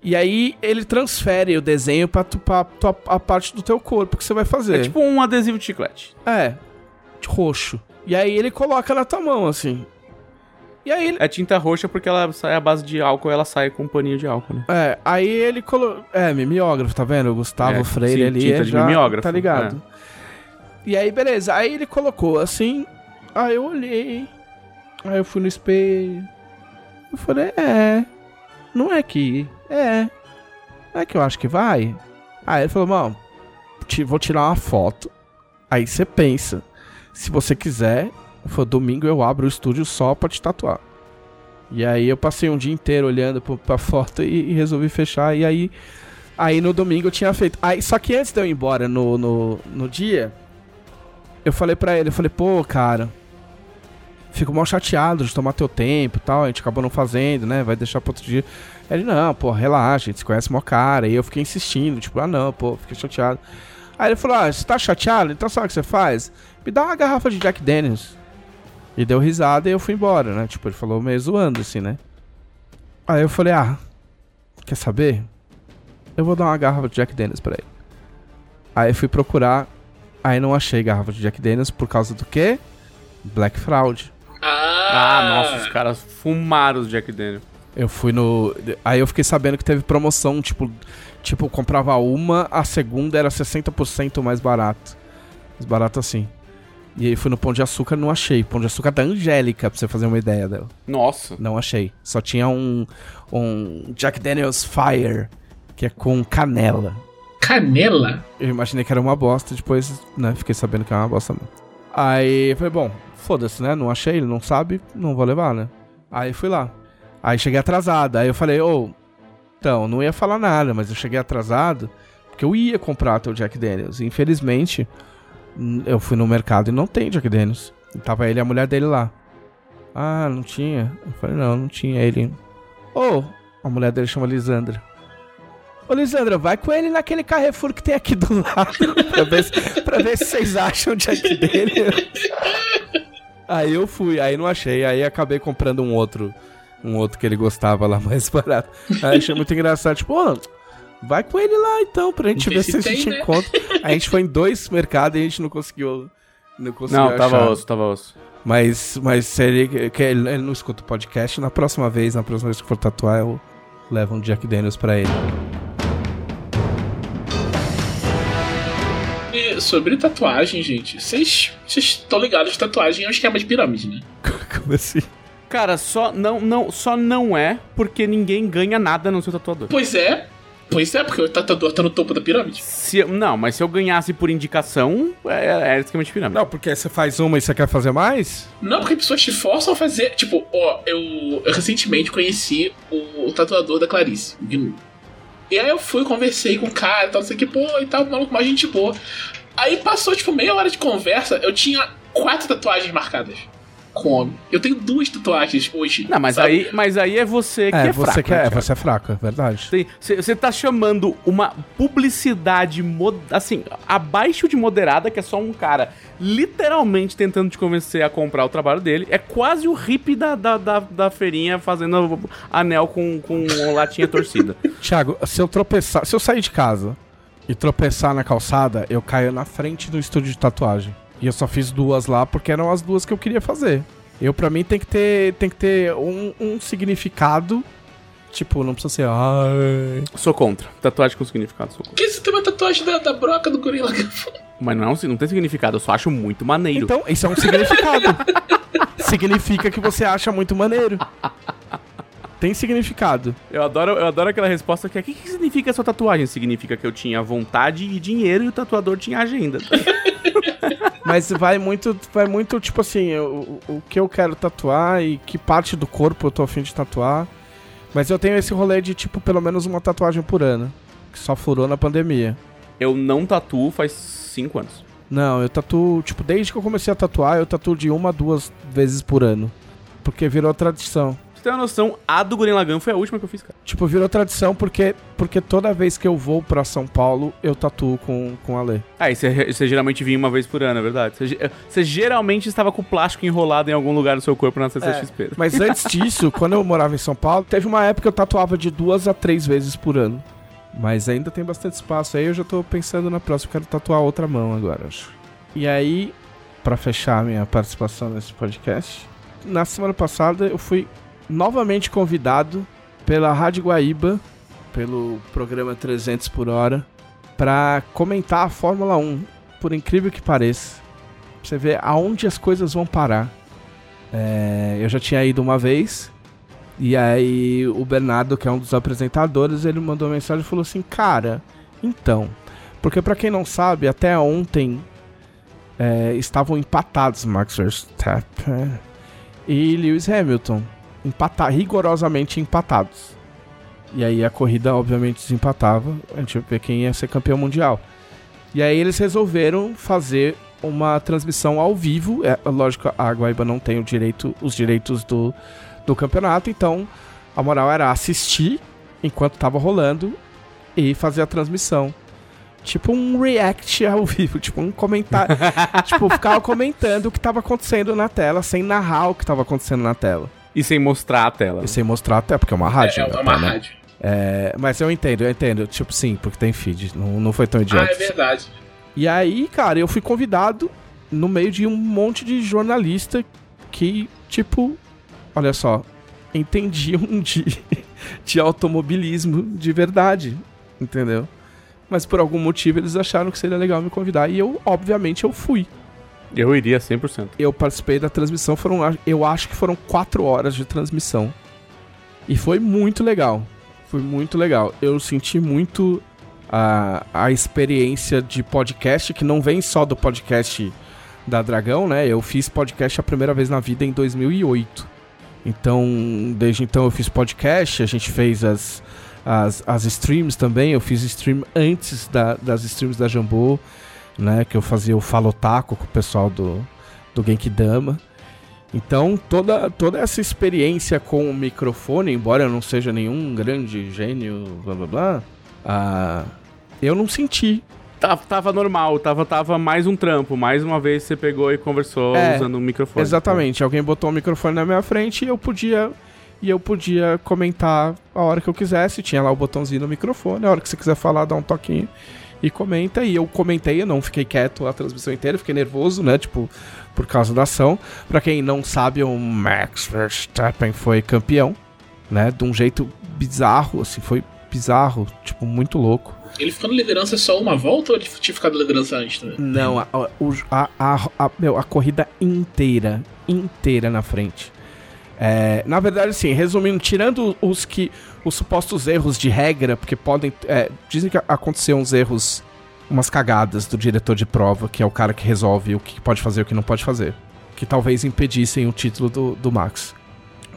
E aí ele transfere o desenho pra, tu, pra a parte do teu corpo que você vai fazer. É tipo um adesivo de chiclete. É, roxo. E aí ele coloca na tua mão, assim. E aí ele. É tinta roxa porque ela sai à base de álcool ela sai com um paninho de álcool, né? É, aí ele colocou. É, mimeógrafo, tá vendo? O Gustavo É, Freire sim, ali. tinta é de já, mimeógrafo, Tá ligado? E aí, beleza. Aí ele colocou assim. Aí eu olhei. Aí eu fui no espelho. Eu falei, é. Não é que. É. É que eu acho que vai. Aí ele falou, mano, vou tirar uma foto. Aí você pensa. Se você quiser, foi domingo eu abro o estúdio só pra te tatuar. E aí eu passei um dia inteiro olhando pra foto e, e resolvi fechar. E aí, aí no domingo eu tinha feito. Aí, só que antes de eu ir embora no, no, no dia, eu falei pra ele, eu falei, pô, cara, fico mal chateado de tomar teu tempo e tal. A gente acabou não fazendo, né? Vai deixar pro outro dia. Ele, não, pô, relaxa, a gente se conhece mó cara. E eu fiquei insistindo, tipo, ah não, pô, fiquei chateado. Aí ele falou, ah, você tá chateado? Então sabe o que você faz? Me dá uma garrafa de Jack Daniels. E deu risada e eu fui embora, né? Tipo, ele falou meio zoando, assim, né? Aí eu falei, ah, quer saber? Eu vou dar uma garrafa de Jack Daniels pra ele. Aí fui procurar, aí não achei garrafa de Jack Daniels por causa do quê? Black Fraud. Ah, Ah, nossa, os caras fumaram os Jack Daniel. Eu fui no. Aí eu fiquei sabendo que teve promoção, tipo, tipo, eu comprava uma, a segunda era 60% mais barato. Mais barato assim. E aí fui no Pão de Açúcar não achei. Pão de Açúcar da Angélica, pra você fazer uma ideia dela. Nossa. Não achei. Só tinha um, um Jack Daniels Fire, que é com canela. Canela? Eu imaginei que era uma bosta, depois, né, fiquei sabendo que era uma bosta mesmo. Aí eu falei, bom, foda-se, né? Não achei, ele não sabe, não vou levar, né? Aí fui lá. Aí cheguei atrasado. Aí eu falei, ô, então, não ia falar nada, mas eu cheguei atrasado porque eu ia comprar teu Jack Daniels. E, infelizmente, eu fui no mercado e não tem Jack Daniels. E tava ele e a mulher dele lá. Ah, não tinha? Eu falei, não, não tinha. Ele. Ô, a mulher dele chama Lisandra. Ô, Lisandra, vai com ele naquele Carrefour que tem aqui do lado pra, ver se, pra ver se vocês acham Jack Daniels. Aí eu fui, aí não achei, aí acabei comprando um outro, um outro que ele gostava lá mais barato. Aí achei muito engraçado, tipo, ô, vai com ele lá então, pra gente ver se se a gente né? encontra. A gente foi em dois mercados e a gente não conseguiu. Não, conseguiu Não, tava osso, tava osso. Mas, mas se ele, que ele, ele não escuta o podcast, na próxima vez, na próxima vez que for tatuar, eu levo um Jack Daniels pra ele. E sobre tatuagem, gente, vocês vocês estão ligados tatuagem é um esquema de pirâmide, né? Como assim? Cara, só não, não, só não é porque ninguém ganha nada no seu tatuador. Pois é. Pois é, porque o tatuador tá no topo da pirâmide. Se, eu- não, mas se eu ganhasse por indicação, é, é esquema de pirâmide. Não, porque você faz uma e você quer fazer mais? Não, porque pessoas te forçam a fazer. Tipo, ó, eu, eu recentemente conheci o, o tatuador da Clarice, o Gnu. E aí eu fui, conversei com o cara e tal, não sei o que, pô, e tal, maluco, mais gente boa. Aí passou, tipo, meia hora de conversa, eu tinha quatro tatuagens marcadas. Come. Eu tenho duas tatuagens hoje. Não, mas sabe? aí, mas aí é você que é, É, você fraco. que é, você é fraco, é verdade. Você tá chamando uma publicidade, mod- assim, abaixo de moderada, que é só um cara literalmente tentando te convencer a comprar o trabalho dele. É quase o hippie da, da, da, da feirinha fazendo anel com, com latinha torcida. Thiago, se eu tropeçar, se eu sair de casa e tropeçar na calçada, eu caio na frente do estúdio de tatuagem. E eu só fiz duas lá porque eram as duas que eu queria fazer. Eu, pra mim, tem que ter, tem que ter um, um significado. Tipo, não precisa ser. Ai. Sou contra. Tatuagem com significado, sou Por contra. que você tem uma tatuagem da, da broca do gorila? Mas não, não tem significado, eu só acho muito maneiro. Então, isso é um significado. Significa que você acha muito maneiro. Tem significado. Eu adoro, eu adoro aquela resposta que é: o que, que significa essa tatuagem? Significa que eu tinha vontade e dinheiro e o tatuador tinha agenda. Mas vai muito, vai muito, tipo assim, o, o que eu quero tatuar e que parte do corpo eu tô afim de tatuar. Mas eu tenho esse rolê de, tipo, pelo menos uma tatuagem por ano. Que só furou na pandemia. Eu não tatuo faz cinco anos. Não, eu tatuo, tipo, desde que eu comecei a tatuar, eu tatuo de uma a duas vezes por ano. Porque virou tradição. Você ter uma noção, a do Guren Lagan foi a última que eu fiz, cara. Tipo, virou tradição porque, porque toda vez que eu vou pra São Paulo, eu tatuo com, com a Lê. Ah, e você, geralmente vinha uma vez por ano, é verdade. Você, ge- você geralmente estava com o plástico enrolado em algum lugar do seu corpo na CCXP. Mas antes disso, quando eu morava em São Paulo, teve uma época que eu tatuava de duas a três vezes por ano. Mas ainda tem bastante espaço. Aí eu já tô pensando na próxima. Eu quero tatuar outra mão agora, acho. E aí, pra fechar a minha participação nesse podcast, na semana passada eu fui novamente convidado pela Rádio Guaíba, pelo programa 300 por hora, pra comentar a Fórmula 1. Por incrível que pareça. Você ver aonde as coisas vão parar. É, eu já tinha ido uma vez. E aí o Bernardo, que é um dos apresentadores, ele mandou uma mensagem e falou assim: "Cara, então, porque pra quem não sabe, até ontem é, estavam empatados Max Verstappen e Lewis Hamilton, empata rigorosamente empatados. E aí a corrida obviamente desempatava, a gente ia ver quem ia ser campeão mundial. E aí eles resolveram fazer uma transmissão ao vivo. É, lógico, a Guaíba não tem o direito, os direitos do, do campeonato, então a moral era assistir enquanto tava rolando e fazer a transmissão. Tipo um react ao vivo, tipo um comentário. tipo, ficava comentando o que tava acontecendo na tela, sem narrar o que tava acontecendo na tela. E sem mostrar a tela. E sem mostrar até, porque é uma rádio. é, né, é uma né? rádio. É, mas eu entendo, eu entendo. Tipo, sim, porque tem feed. Não, não foi tão Ah, idiota. é verdade. E aí, cara, eu fui convidado no meio de um monte de jornalista que, tipo, olha só, entendiam de, de automobilismo de verdade, entendeu? Mas por algum motivo eles acharam que seria legal me convidar e eu, obviamente, eu fui. Eu iria 100%. Eu participei da transmissão, foram, eu acho que foram quatro horas de transmissão. E foi muito legal. Foi muito legal. Eu senti muito a, a experiência de podcast, que não vem só do podcast da Dragão, né? Eu fiz podcast a primeira vez na vida em 2008. Então, desde então eu fiz podcast, a gente fez as, as, as streams também. Eu fiz stream antes da- das streams da Jambô, né? Que eu fazia o Falotaco com o pessoal do, do Genkidama. Então, toda, toda essa experiência com o microfone, embora eu não seja nenhum grande gênio, blá blá blá, ah, eu não senti. Tava, tava normal, tava, tava mais um trampo. Mais uma vez você pegou e conversou É, usando um microfone. Exatamente, alguém botou um microfone na minha frente e eu podia e eu podia comentar a hora que eu quisesse, tinha lá o botãozinho no microfone, a hora que você quiser falar, dá um toquinho e comenta. E eu comentei, eu não fiquei quieto a transmissão inteira, fiquei nervoso, né, tipo, por causa da ação. Pra quem não sabe, o Max Verstappen foi campeão, né, de um jeito bizarro, assim, foi bizarro, tipo, muito louco. Ele ficou na liderança só uma volta ou ele tinha ficado na liderança antes também? Não, a, a, a, a- meu, a corrida inteira, inteira na frente. É, na verdade, assim, resumindo, tirando os que os supostos erros de regra, porque podem. é, dizem que aconteceram uns erros, umas cagadas do diretor de prova, que é o cara que resolve o que pode fazer e o que não pode fazer. Que talvez impedissem o título do, do Max.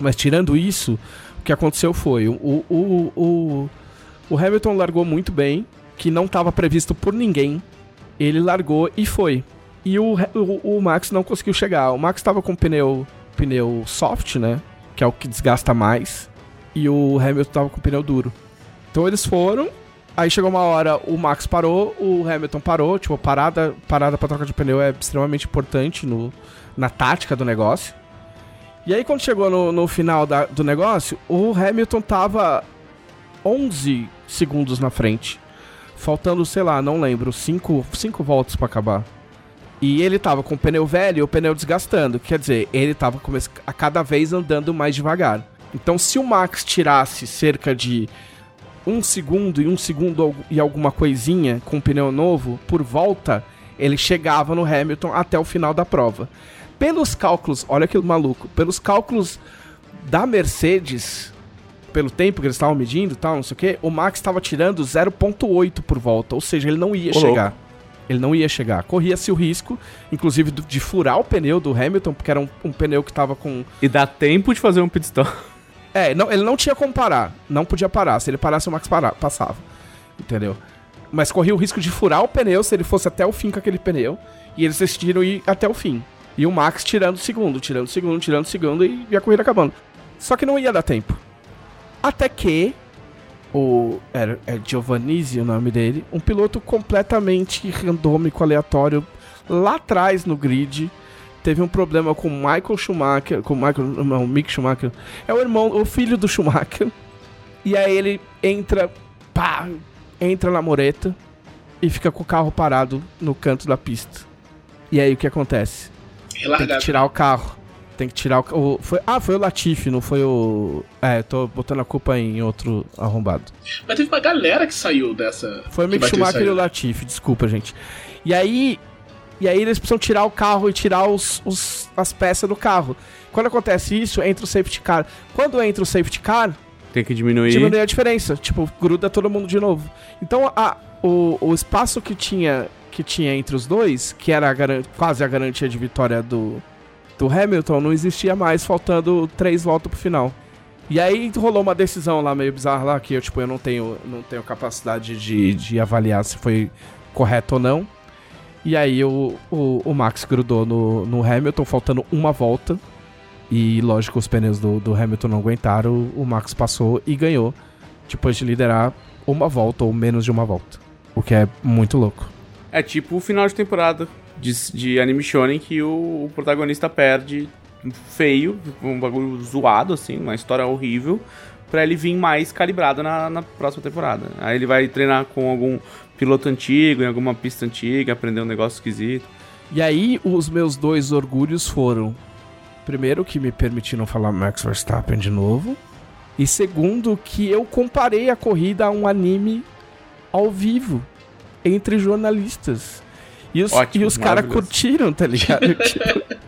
Mas tirando isso, o que aconteceu foi: o, o, o, o Hamilton largou muito bem, que não estava previsto por ninguém. Ele largou e foi. E o, o, o Max não conseguiu chegar. O Max estava com o pneu pneu soft, né? Que é o que desgasta mais. E o Hamilton tava com o pneu duro. Então eles foram. Aí chegou uma hora, o Max parou, o Hamilton parou. Tipo, parada, parada pra troca de pneu é extremamente importante no, na tática do negócio. E aí quando chegou no, no final da, do negócio, o Hamilton tava 11 segundos na frente. Faltando, sei lá, não lembro, 5 voltas para acabar. E ele tava com o pneu velho e o pneu desgastando. Quer dizer, ele tava a cada vez andando mais devagar. Então, se o Max tirasse cerca de um segundo e um segundo e alguma coisinha com o pneu novo por volta, ele chegava no Hamilton até o final da prova. Pelos cálculos, olha que maluco, pelos cálculos da Mercedes, pelo tempo que eles estavam medindo tal, não sei o que, o Max estava tirando 0.8 por volta, ou seja, ele não ia chegar. Ele não ia chegar. Corria-se o risco, inclusive, de furar o pneu do Hamilton, porque era um, um pneu que estava com. E dá tempo de fazer um pit stop. É, não, ele não tinha como parar. Não podia parar. Se ele parasse, o Max parar, passava. Entendeu? Mas corria o risco de furar o pneu se ele fosse até o fim com aquele pneu. E eles decidiram ir até o fim. E o Max tirando o segundo, tirando o segundo, tirando o segundo e, e a corrida acabando. Só que não ia dar tempo. Até que o era é Giovannisi o nome dele, um piloto completamente randômico, aleatório, lá atrás no grid, teve um problema com Michael Schumacher, com Michael, não, Mick Schumacher, é o irmão, o filho do Schumacher. E aí ele entra, pá, entra na moreta e fica com o carro parado no canto da pista. E aí o que acontece? Tem que tirar o carro. Tem que tirar o, o. foi, ah, foi o Latifi, não foi o. É, tô botando a culpa em outro arrombado. Mas teve uma galera que saiu dessa. Foi o Mick Schumacher e o Latifi, desculpa, gente. E aí. E aí eles precisam tirar o carro e tirar os, os, as peças do carro. Quando acontece isso, entra o safety car. Quando entra o safety car. Tem que diminuir. Diminui a diferença. Tipo, gruda todo mundo de novo. Então a, o, o espaço que tinha, que tinha entre os dois, que era a quase a garantia de vitória do, do Hamilton não existia mais, faltando três voltas pro final. E aí rolou uma decisão lá meio bizarra lá, que eu, tipo, eu não tenho, não tenho capacidade de, de avaliar se foi correto ou não. E aí o, o, o Max grudou no, no Hamilton, faltando uma volta. E lógico, os pneus do, do Hamilton não aguentaram, o, o Max passou e ganhou, depois de liderar uma volta ou menos de uma volta. O que é muito louco. É tipo o final de temporada de, de anime shonen que o, o protagonista perde feio, um bagulho zoado, assim, uma história horrível, para ele vir mais calibrado na, na, próxima temporada. Aí ele vai treinar com algum piloto antigo, em alguma pista antiga, aprender um negócio esquisito. E aí, os meus dois orgulhos foram: primeiro, que me permitiram falar Max Verstappen de novo, e segundo, que eu comparei a corrida a um anime ao vivo entre jornalistas. E os, Ótimo, os caras curtiram, tá ligado? tipo,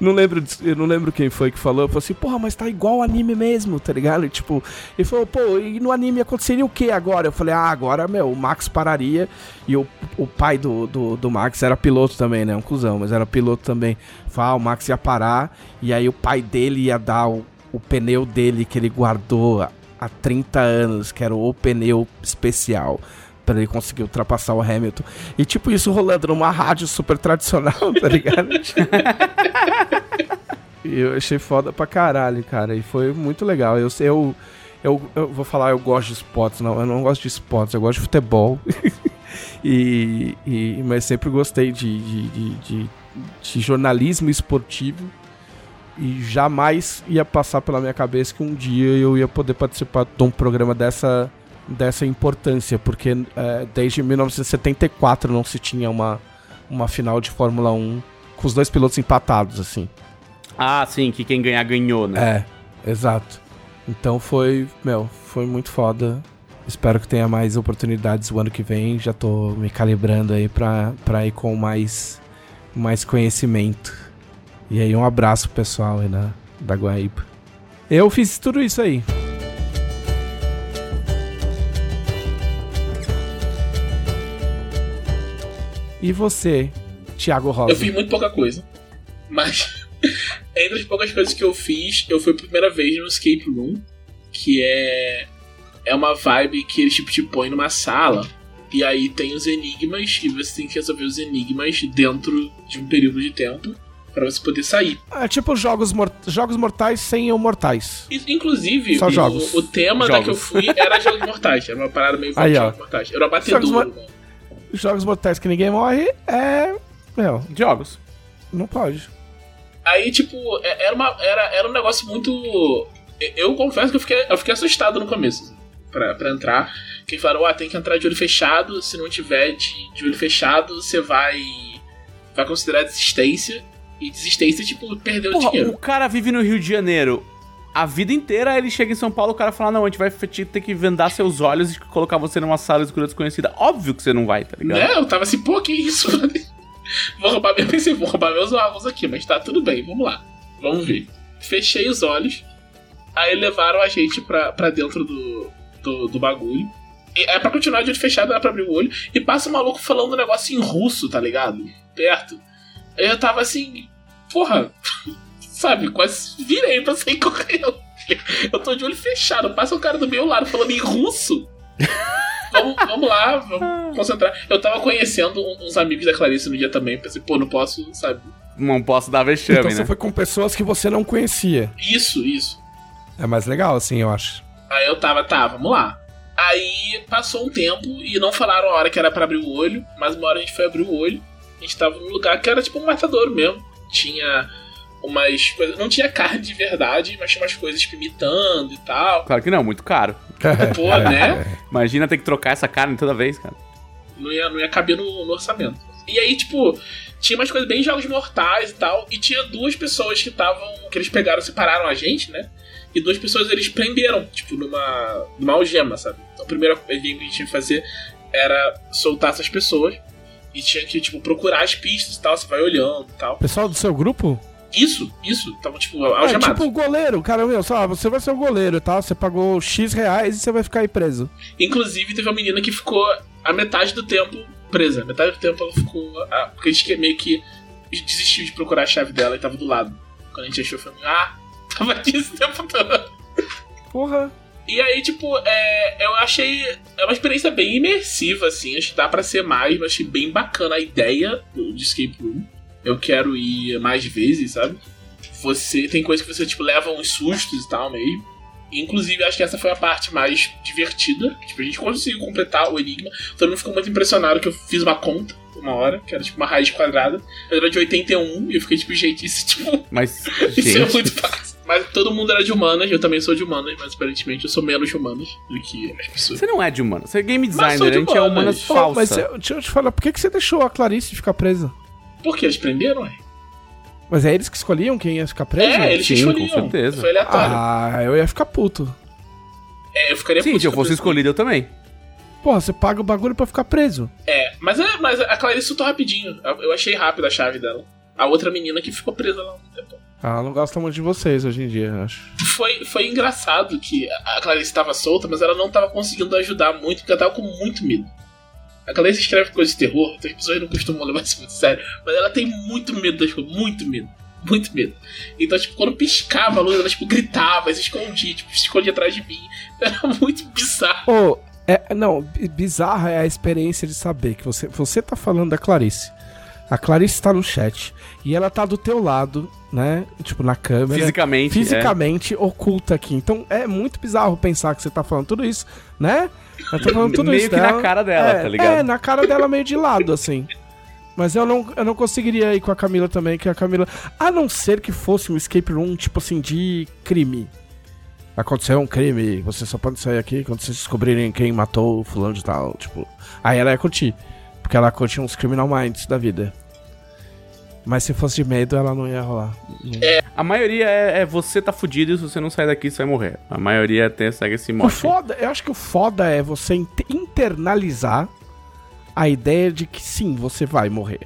não lembro, eu não lembro quem foi que falou. Eu falei assim, porra, mas tá igual anime mesmo, tá ligado? E, tipo, ele falou, pô, e no anime aconteceria o que agora? Eu falei, ah, agora, meu, o Max pararia. E o, o pai do, do, do Max era piloto também, né? Um cuzão, mas era piloto também. Fala, ah, o Max ia parar. E aí o pai dele ia dar o, o pneu dele que ele guardou há 30 anos, que era o pneu especial para ele conseguir ultrapassar o Hamilton. E tipo isso rolando numa rádio super tradicional, tá ligado? e eu achei foda pra caralho, cara. E foi muito legal. Eu, eu, eu, eu vou falar, eu gosto de esportes, não. Eu não gosto de esportes, eu gosto de futebol. e, e, mas sempre gostei de, de, de, de, de jornalismo esportivo. E jamais ia passar pela minha cabeça que um dia eu ia poder participar de um programa dessa dessa importância, porque é, desde 1974 não se tinha uma, uma final de Fórmula 1 com os dois pilotos empatados, assim. Ah, sim, que quem ganhar ganhou, né? É, exato. Então foi, meu, foi muito foda. Espero que tenha mais oportunidades o ano que vem. Já tô me calibrando aí pra, pra ir com mais, mais conhecimento. E aí, um abraço pro pessoal aí na, da Guaíba. Eu fiz tudo isso aí. E você, Thiago Rosa? Eu fiz muito pouca coisa. Mas, entre as poucas coisas que eu fiz, eu fui a primeira vez no Escape Room, que é, é uma vibe que eles tipo, te põem numa sala. E aí tem os enigmas, e você tem que resolver os enigmas dentro de um período de tempo. Pra você poder sair. É tipo jogos, mor jogos mortais sem o mortais. Inclusive, Só o, jogos. o tema da que eu Jogos. fui era jogos mortais. Era uma parada meio Aí, ó. jogos mortais. Era uma Jogos batedouro. Jogos mortais que ninguém morre é. Meu, Jogos. não pode. Aí, tipo, é- era, uma, era, era um negócio muito. eu- confesso que eu fiquei, eu fiquei assustado no começo, pra, pra entrar. Que falaram, ah, tem que entrar de olho fechado. Se não tiver de, de olho fechado, você vai. Vai considerar desistência. E desistência, tipo, perdeu Porra, dinheiro. o cara vive no Rio de Janeiro. A vida inteira ele chega em São Paulo, o cara fala: Não, a gente vai te- ter que vendar seus olhos e colocar você numa sala escura desconhecida. Óbvio que você não vai, tá ligado? Né? Eu tava assim, pô, que isso? Vou roubar, eu pensei, vou roubar meus óculos aqui, mas tá tudo bem, vamos lá. Vamos ver. Fechei os olhos, aí levaram a gente pra, pra dentro do, do, do bagulho. E é pra continuar de olho fechado, era pra abrir o olho. E passa um maluco falando um negócio em russo, tá ligado? Perto. Eu tava assim, porra, sabe, quase virei pra sair correndo. Eu tô de olho fechado, passa o cara do meu lado falando em russo. Vamos, vamos lá, vamos concentrar. Eu tava conhecendo um- uns amigos da Clarice no dia também. Pensei, pô, não posso, sabe? Não posso dar vexame, então né? você foi com pessoas que você não conhecia. Isso, isso. É mais legal, assim, eu acho. Aí eu tava, tá, vamos lá. Aí passou um tempo e não falaram a hora que era pra abrir o olho, mas uma hora a gente foi abrir o olho. A gente tava num lugar que era tipo um matadouro mesmo. Tinha umas coisas. Não tinha carne de verdade, mas tinha umas coisas imitando e tal. Claro que não, muito caro. Pô, né? Imagina ter que trocar essa carne toda vez, cara. não ia, não ia caber no, no orçamento. E aí, tipo, tinha umas coisas bem jogos mortais e tal. E tinha duas pessoas que estavam. que eles pegaram, separaram a gente, né? E duas pessoas eles prenderam, tipo, numa, numa algema, sabe? Então a primeira coisa que a gente tinha que fazer era soltar essas pessoas. E tinha que, tipo, procurar as pistas e tal. Você vai olhando e tal. Pessoal do seu grupo? Isso, isso. Tava, tipo, É algemados. tipo o goleiro, cara, meu, lá, você vai ser o goleiro, tá? Você pagou X reais e você vai ficar aí preso. Inclusive, teve uma menina que ficou a metade do tempo presa. Metade do tempo ela ficou. ah, Porque a gente meio que desistiu de procurar a chave dela e tava do lado. Quando a gente achou, foi ah, tava aqui esse tempo todo. Porra. E aí, tipo, é, eu achei. É uma experiência bem imersiva, assim. Acho que dá pra ser mais, mas achei bem bacana a ideia do, de Escape Room. Eu quero ir mais vezes, sabe? Você. Tem coisa que você, tipo, leva uns sustos e tal mesmo. Inclusive, acho que essa foi a parte mais divertida. Tipo, a gente conseguiu completar o enigma. Todo mundo ficou muito impressionado que eu fiz uma conta uma hora, que era tipo uma raiz quadrada. Ela era de 81, e eu fiquei tipo, gente, isso, tipo, Mas, isso é gente, muito fácil. Mas todo mundo era de humanas, eu também sou de humanas, mas aparentemente eu sou menos de humanas do que as pessoas. você não é de humano. Você é game sou designer, de a gente é humanas. humanas Pô, falsa. mas eu- deixa eu te falar, por que, que você deixou a Clarice ficar presa? Por que eles prenderam? ué? Mas é eles que escolhiam quem ia ficar preso? É, eles que Sim, com escolhiam. certeza. Foi aleatório. Ah, eu ia ficar puto. É, eu ficaria Sim, puto se eu com fosse escolhido, eu também. Porra, você paga o bagulho pra ficar preso. É, mas, é, mas a Clarice soltou rapidinho. Eu achei rápido a chave dela. A outra menina que ficou presa lá um tempo. Ah, ela não gosta muito de vocês hoje em dia, eu acho. Foi, foi engraçado que a Clarice estava solta, mas ela não estava conseguindo ajudar muito, porque ela tava com muito medo. A Clarice escreve coisas de terror, então as pessoas não costumam levar isso muito sério, mas ela tem muito medo das coisas, muito medo. Muito medo. Então, tipo, quando piscava a luz, ela, tipo, gritava, se escondia, tipo, se escondia atrás de mim. Era muito bizarro. Ô, é, não, bi- bizarra é a experiência de saber que você, você tá falando da Clarice. A Clarice tá no chat e ela tá do teu lado, né? Tipo, na câmera. Fisicamente. fisicamente oculta aqui. Então é muito bizarro pensar que você tá falando tudo isso, né? Eu tô falando tudo Meio isso que na dela. cara dela, é, tá ligado? É, na cara dela meio de lado, assim. Mas eu não, eu não conseguiria ir com a Camila também, que a Camila. A não ser que fosse um escape room, tipo assim, de crime. Aconteceu um crime, você só pode sair aqui quando vocês descobrirem quem matou o fulano de tal. Tipo. Aí ela ia curtir. Porque ela curte uns criminal minds da vida. Mas se fosse de medo, ela não ia rolar. Não- A maioria é, é você tá fudido e se você não sair daqui, você vai morrer. A maioria tem, segue esse O mote. foda, eu acho que o foda é você inte- internalizar a ideia de que sim, você vai morrer.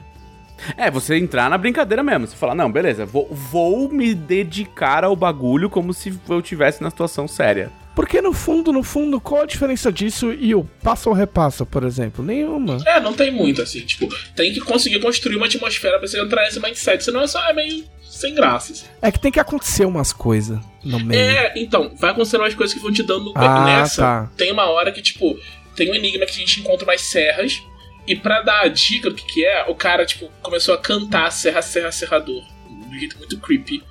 É, você entrar na brincadeira mesmo. Você falar, não, beleza, vou, vou me dedicar ao bagulho como se eu tivesse na situação séria. Porque no fundo, no fundo, qual a diferença disso e o passa ou repassa, por exemplo? Nenhuma. É, não tem muito, assim, tipo, tem que conseguir construir uma atmosfera pra você entrar nesse mindset, senão é só é meio sem graça, assim. É que tem que acontecer umas coisas no meio. É, então, vai acontecer umas coisas que vão te dando. Ah, Nessa, tá. tem uma hora que, tipo, tem um enigma que a gente encontra umas serras. E pra dar a dica do que, que é, o cara, tipo, começou a cantar Serra, Serra, Serrador. de um jeito muito creepy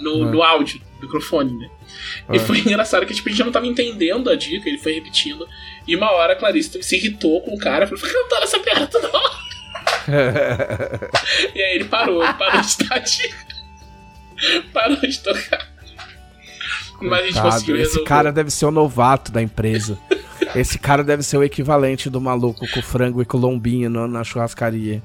no, É. no áudio, no microfone, né? É. E foi engraçado que tipo, a gente já não tava entendendo a dica, ele foi repetindo. E uma hora a Clarice se irritou com o cara, falou: cantando essa merda não. E aí ele parou, ele parou de dar dica. Parou de tocar. Mas a gente Coitado, conseguiu esse cara deve ser o novato da empresa. Esse cara deve ser o equivalente do maluco com frango e com lombinho no- na churrascaria.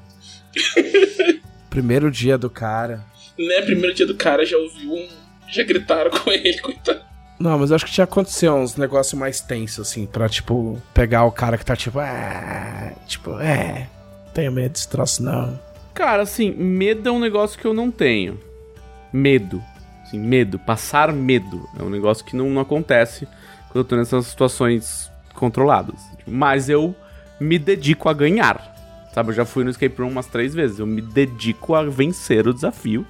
Primeiro dia do cara. Né, primeiro dia do cara já ouviu um. Já gritaram com ele, coitado. Não, mas eu acho que tinha acontecido uns negócios mais tensos, assim, pra, tipo, pegar o cara que tá tipo, ah, tipo, é, tenho medo desse troço, não. Cara, assim, medo é um negócio que eu não tenho. Medo. Assim, medo. Passar medo. É um negócio que não, não acontece quando eu tô nessas situações controladas. Mas eu me dedico a ganhar. Sabe, eu já fui no escape room umas três vezes. Eu me dedico a vencer o desafio.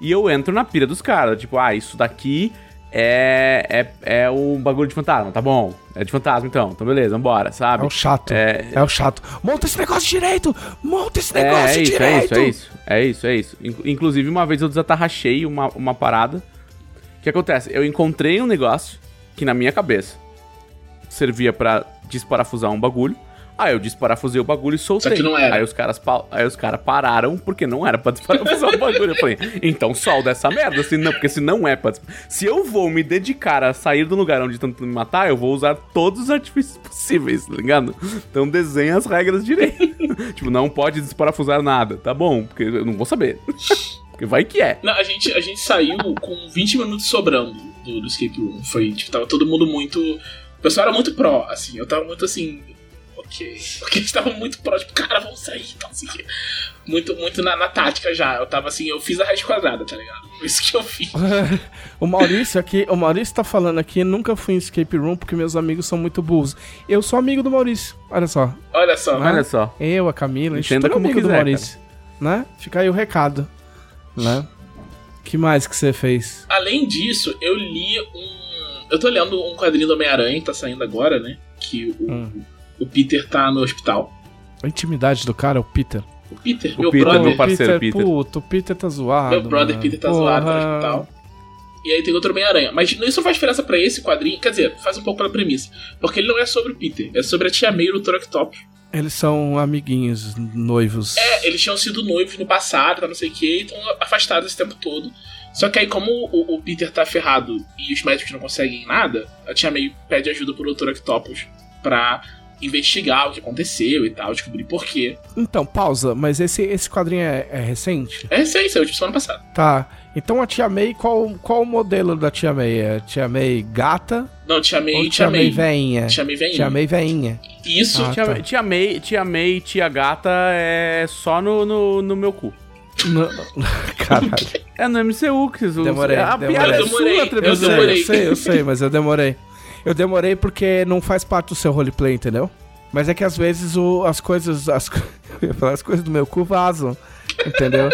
E eu entro na pira dos caras. Tipo, ah, isso daqui é, é, é o bagulho de fantasma. Tá bom. É de fantasma então. Então beleza, vambora, É sabe? o chato, É- é, o chato. Monta esse negócio direito, monta esse É, negócio é isso, é direito. isso, é isso, é isso, é isso. In- Inclusive, uma vez eu desatarrachei uma, uma parada. O que acontece? Eu encontrei um negócio que na minha cabeça servia pra desparafusar um bagulho. Aí eu desparafusei o bagulho e soltei. Só que não era. Aí os caras pa- aí os caras pararam porque não era pra desparafusar o bagulho. Eu falei, então solda essa merda, se não, porque se não é pra Se eu vou me dedicar a sair do lugar onde tentam me matar, eu vou usar todos os artifícios possíveis, tá ligado? Então desenha as regras direito. tipo, não pode desparafusar nada, tá bom? Porque eu não vou saber. porque vai que é. Não, a gente, a gente saiu com 20 minutos sobrando do, do escape room. Foi, tipo, tava todo mundo muito. O pessoal era muito pró, assim. Eu tava muito assim. Ok. Porque eles estavam muito pró, tipo, cara, vamos sair, então, assim. Muito, muito na, na tática já. Eu tava assim, eu fiz a raiz quadrada, tá ligado? Isso que eu fiz. o Maurício aqui, o Maurício tá falando aqui, nunca fui em escape room porque meus amigos são muito burros. Eu sou amigo do Maurício, olha só. Olha só. Né? Olha só. Eu, a Camila, a gente Entenda é como amigo do quiser, Maurício. Né? Fica aí o recado. Né? que mais que você fez? Além disso, eu li um. Eu tô lendo um quadrinho do Homem-Aranha que tá saindo agora, né? Que o, Hum. O Peter tá no hospital. A intimidade do cara é o Peter. O Peter, O meu Peter, brother. meu parceiro Peter. Puto, o Peter tá zoado. Meu brother mano. Peter tá zoado, tá no Porra. hospital. E aí tem outro Homem-Aranha. Mas isso não faz diferença pra esse quadrinho. Quer dizer, faz um pouco pela premissa. Porque ele não é sobre o Peter, é sobre a tia May e o Dr. Octopus. Eles são amiguinhos, noivos. É, eles tinham sido noivos no passado, tá não sei o que, e estão afastados esse tempo todo. Só que aí, como o, o Peter tá ferrado e os médicos não conseguem nada, a tia May pede ajuda pro Dr. Octopus pra investigar o que aconteceu e tal, descobrir por quê. Então, pausa, mas esse, esse quadrinho é, é recente? É aí, saiu tipo semana passada. Tá. Então a Tia May, qual, qual o modelo da Tia May? É Tia May gata Não, tia May ou e tia Tia May May. veinha? Tia May vem. Tia May veinha. Isso, Ah, Tia, tá. tia May, tia May, tia gata é só no, no, no meu cu. No- Caralho. É no MCU que vocês Demorei, A demorei. piada é Eu demorei, sua, eu demorei. eu sei, eu sei, mas eu demorei. Eu demorei porque não faz parte do seu roleplay, entendeu? Mas é que às vezes o, as coisas. As, eu ia falar, as coisas do meu cu vazam. Entendeu?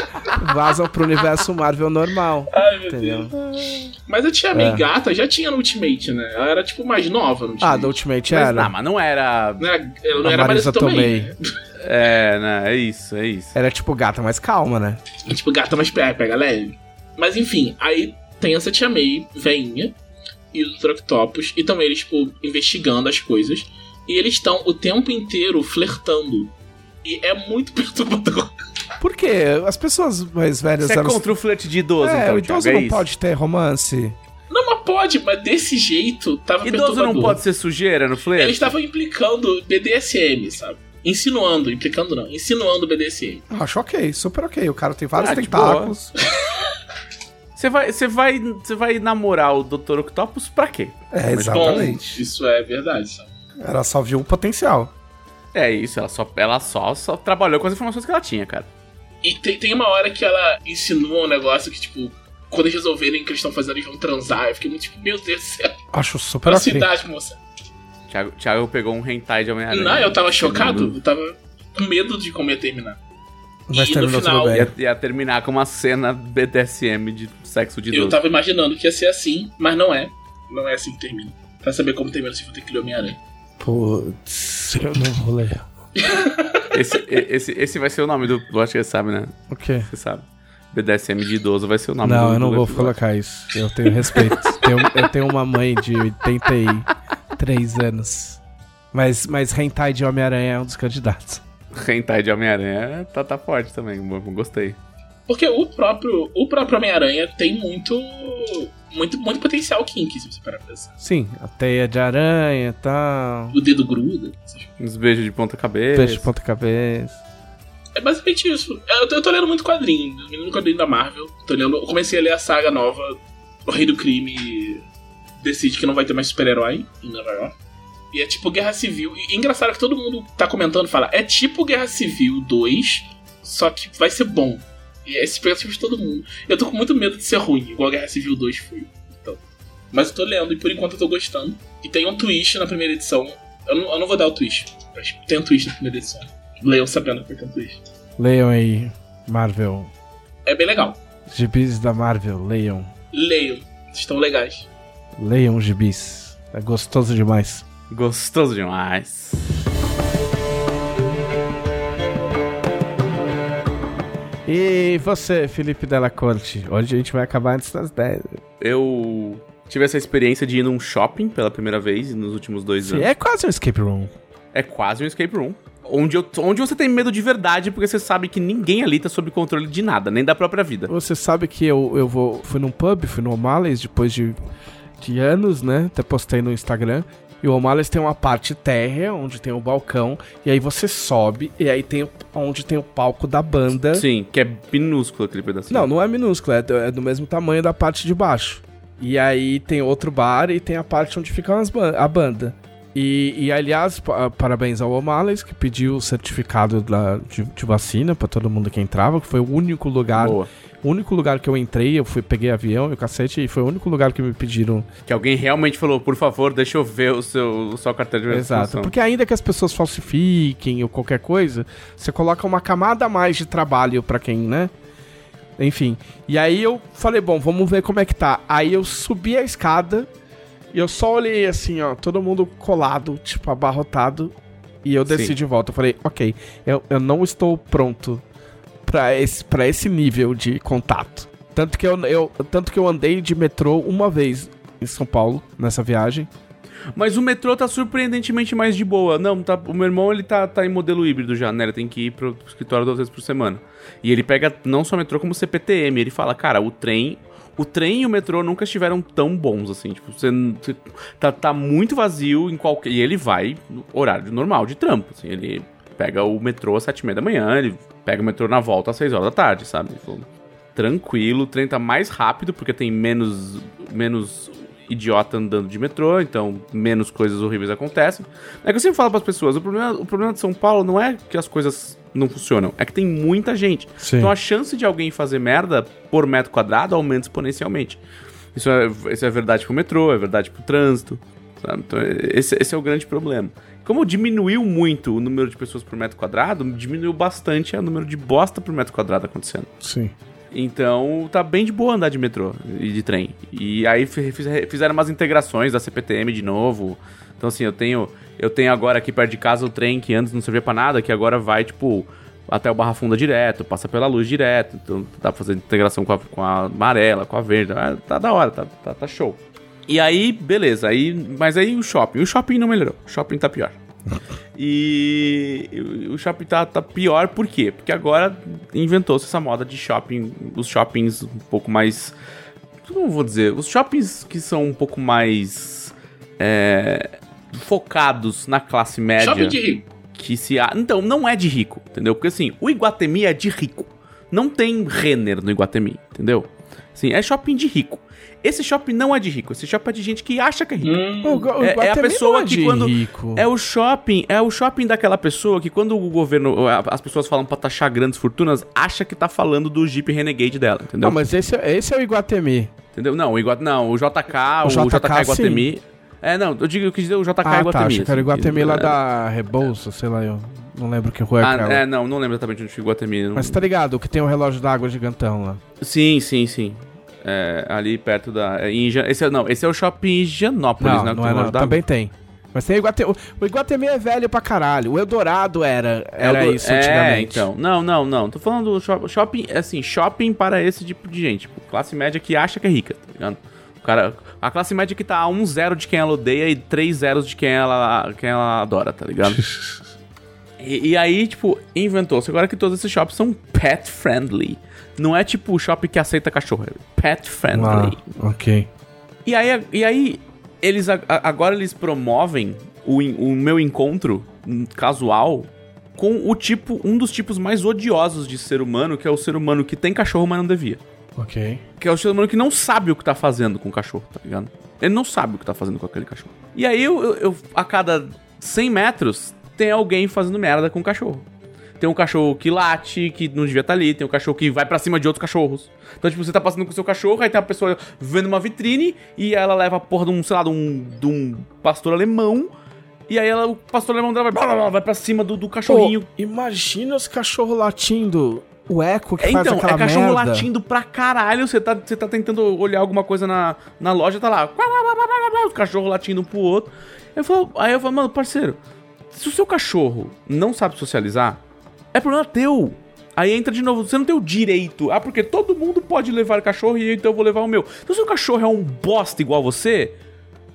Vazam pro universo Marvel normal. Ai, meu Entendeu? Deus. Mas a tia May É. gata já tinha no Ultimate, né? Ela era tipo mais nova no Ultimate. Ah, do Ultimate Mas, era. não, mas não era. Não era, ela não era Marisa. Tomei. né? É, né? É isso, é isso. Era tipo gata, mas calma, né? É tipo, gata mais pega, pega leve. Mas enfim, aí tem essa tia May, veinha, e o Dr. Octopus, e também eles, tipo, investigando as coisas. E eles estão o tempo inteiro flertando. E é muito perturbador. Por quê? As pessoas mais velhas. Você é elas- contra o flerte de idoso, é, então, o idoso Thiago, é não isso? pode ter romance. Não, mas pode, mas desse jeito tava Idoso perturbador. não pode ser sujeira no Eles flerte? estavam implicando BDSM, sabe? Insinuando, implicando não, insinuando BDSM. Acho ok, super ok. O cara tem vários Ah, tentáculos. Você vai, você vai, você vai namorar o Dr. Octopus pra quê? É, exatamente. Bom, isso é verdade, sabe? Ela só viu o potencial. É isso, ela só, ela só, só trabalhou com as informações que ela tinha, cara. E tem, tem uma hora que ela insinua um negócio que, tipo, quando eles resolverem o que eles estão fazendo, eles vão transar. Eu fiquei muito tipo, meu Deus do céu. Acho super ok. Velocidade, moça. Thiago, Thiago pegou um hentai de Homem-Aranha. Não, eu tava chocado. Eu tava com medo de como ia terminar. Mas E no final-. Ia, ia terminar com uma cena BDSM de sexo de Eu idoso. tava imaginando que ia ser assim, mas não é. Não é assim que termina. Pra saber como termina, você vai ter que ler Homem-Aranha. Putz, eu não vou ler. Esse, esse, esse vai ser o nome do. Eu acho que você sabe, né? O quê? Você sabe. BDSM de idoso vai ser o nome Não, do eu não vou episódio. colocar isso. Eu tenho respeito. Tenho- eu tenho uma mãe de 83 anos. Mas, mas Hentai de Homem-Aranha é um dos candidatos. Hentai de Homem-Aranha tá, tá forte também, gostei. Porque o próprio, o próprio Homem-Aranha tem muito, muito, muito potencial kinky, se você parar pra pensar. Sim, a teia de aranha e tal. O dedo gruda. Uns beijos de ponta cabeça. Peixe de ponta cabeça. É basicamente isso. Eu tô, eu tô lendo muito quadrinho, muito quadrinho da Marvel. Tô lendo, eu comecei a ler a saga nova, O Rei do Crime decide que não vai ter mais super-herói em Nova York. E é tipo Guerra Civil. E engraçado que todo mundo tá comentando fala, é tipo Guerra Civil 2, só que vai ser bom. E é expectativa de todo mundo. Eu tô com muito medo de ser ruim, igual Guerra Civil 2 foi. Então. Mas eu tô lendo e por enquanto eu tô gostando. E tem um twist na primeira edição. Eu não, eu não vou dar o twist, mas tem um twist na primeira edição. Leiam sabendo que ter um twist. Leiam aí, Marvel. É bem legal. Gibis da Marvel, leiam. Leiam. Estão legais. Leiam gibis. É gostoso demais. Gostoso demais. E você, Felipe Della Corte? Hoje a gente vai acabar antes das 10. Eu tive essa experiência de ir num shopping pela primeira vez nos últimos dois Sim, anos. é quase um escape room. É quase um escape room. Onde, eu- onde você tem medo de verdade, porque você sabe que ninguém ali tá sob controle de nada, nem da própria vida. Você sabe que eu, eu vou, fui num pub, fui no O'Malley's depois de, de anos, né? Até postei no Instagram. E o O'Malley's tem uma parte térrea, onde tem o balcão. E aí você sobe, e aí tem onde tem o palco da banda. Sim, que é minúsculo aquele pedacinho. Não, não é minúsculo, é do, é do mesmo tamanho da parte de baixo. E aí tem outro bar e tem a parte onde fica ban- a banda. E, e, aliás, pa- parabéns ao O'Malley's, que pediu o certificado da- de, de vacina pra todo mundo que entrava, que foi o único lugar Boa. o único lugar que eu entrei, eu fui, peguei avião e o cacete, e foi o único lugar que me pediram. Que alguém realmente falou, por favor, deixa eu ver o seu, o seu cartão de Exato. vacinação. Porque ainda que as pessoas falsifiquem ou qualquer coisa, você coloca uma camada a mais de trabalho pra quem, né? Enfim. E aí eu falei, bom, vamos ver como é que tá. Aí eu subi a escada e eu só olhei assim, ó, todo mundo colado, tipo, abarrotado. E eu desci Sim. de volta. Eu falei, ok, eu, eu não estou pronto pra esse, pra esse nível de contato. Tanto que eu, eu, tanto que eu andei de metrô uma vez em São Paulo, nessa viagem. Mas o metrô tá surpreendentemente mais de boa. Não, tá, o meu irmão ele tá, tá em modelo híbrido já, né? Ele tem que ir pro escritório duas vezes por semana. E ele pega não só metrô como CPTM. Ele fala, cara, o trem. O trem e o metrô nunca estiveram tão bons assim. Tipo, você, você tá, tá muito vazio em qualquer. E ele vai no horário normal de trampo. Assim, ele pega o metrô às sete e meia da manhã, ele pega o metrô na volta às seis horas da tarde, sabe? Falou, tranquilo, o trem tá mais rápido porque tem menos, menos idiota andando de metrô, então menos coisas horríveis acontecem. É que eu sempre falo para as pessoas, o problema, o problema de São Paulo não é que as coisas não funcionam, é que tem muita gente. Sim. Então a chance de alguém fazer merda por metro quadrado aumenta exponencialmente. Isso é, isso é verdade pro metrô, é verdade pro trânsito. sabe? Então, esse, esse é o grande problema. Como diminuiu muito o número de pessoas por metro quadrado, diminuiu bastante o número de bosta por metro quadrado acontecendo. Sim. Então tá bem de boa andar de metrô e de trem. E aí fi- fiz- fizeram umas integrações da CPTM de novo. Então assim, eu tenho eu tenho agora aqui perto de casa o trem que antes não servia pra nada, que agora vai tipo até o Barra Funda direto, passa pela luz direto. Então pra fazer integração com a, com a amarela, com a verde. Ah, tá da hora, tá, tá, tá show. E aí, beleza, aí, mas aí o shopping. O shopping não melhorou. O shopping tá pior. E o shopping tá, tá pior por quê? Porque agora inventou-se essa moda de shopping, os shoppings um pouco mais. Como vou dizer? Os shoppings que são um pouco mais. é, focados na classe média. Shopping de rico. Que se. a- Então, não é de rico, entendeu? Porque assim, o Iguatemi é de rico. Não tem Renner no Iguatemi, entendeu? Assim, é shopping de rico. Esse shopping não é de rico, esse shopping é de gente que acha que é rico. Hum, O, o É- é a Iguatemi pessoa é que de quando- rico. É o shopping, é o shopping daquela pessoa que quando o governo, as pessoas falam pra taxar grandes fortunas, acha que tá falando do Jeep Renegade dela, entendeu? Não, mas esse, é- esse é o Iguatemi. Entendeu? Não, o não, o JK, o, O JK, JK, Iguatemi. É, não, eu digo eu quis dizer o JK ah, tá. Iguatemi. Achei que era o assim, Iguatemi que- lá da Rebouça, sei lá, eu não lembro que rua é Ah, aquela. é, não, não lembro exatamente onde fica o Iguatemi. não- Mas tá ligado, o que tem o relógio d'água gigantão lá. Sim, sim, sim. É, ali perto da. é, esse é, não, esse é o shopping em Higienópolis, Não, né? não é não. Também tem. Mas tem Iguatemi. O Iguatemi é velho pra caralho. O Eldorado era, era do- isso é, antigamente. então. Não, não, não. Tô falando do shop- shopping, assim, shopping para esse tipo de gente. Tipo, classe média que acha que é rica, tá ligado? O cara, a classe média que tá a um zero de quem ela odeia e três zeros de quem ela, quem ela adora, tá ligado? e, e aí, tipo, inventou-se agora que todos esses shops são pet friendly. Não é tipo o shopping que aceita cachorro, é pet Ah, friendly. ok. E aí, e aí eles agora eles promovem o, o meu encontro hum, casual com o tipo, um dos tipos mais odiosos de ser humano, que é o ser humano que tem cachorro, mas não devia. Ok. Que é o ser humano que não sabe o que tá fazendo com o cachorro, tá ligado? Ele não sabe o que tá fazendo com aquele cachorro. E aí, eu, eu- eu- a cada 100 metros, tem alguém fazendo merda com o cachorro. Tem um cachorro que late, que não devia estar ali. Tem um cachorro que vai pra cima de outros cachorros. Então, tipo, você tá passando com o seu cachorro, aí tem uma pessoa vendo uma vitrine e ela leva a porra de um, sei lá, de um, de um pastor alemão. E aí ela, o pastor alemão dela vai, blá, blá, blá, vai pra cima do, do cachorrinho. Pô, imagina os cachorros latindo. O eco que É, faz então, aquela é cachorro merda. latindo pra caralho. Você tá, você tá tentando olhar alguma coisa na, na loja, tá lá. Os cachorros latindo um pro outro. Eu falo, aí eu falo, mano, parceiro, se o seu cachorro não sabe socializar, é problema teu. Aí entra de novo, você não tem o direito. Ah, porque todo mundo pode levar cachorro e então eu vou levar o meu. Então, se o cachorro é um bosta igual você,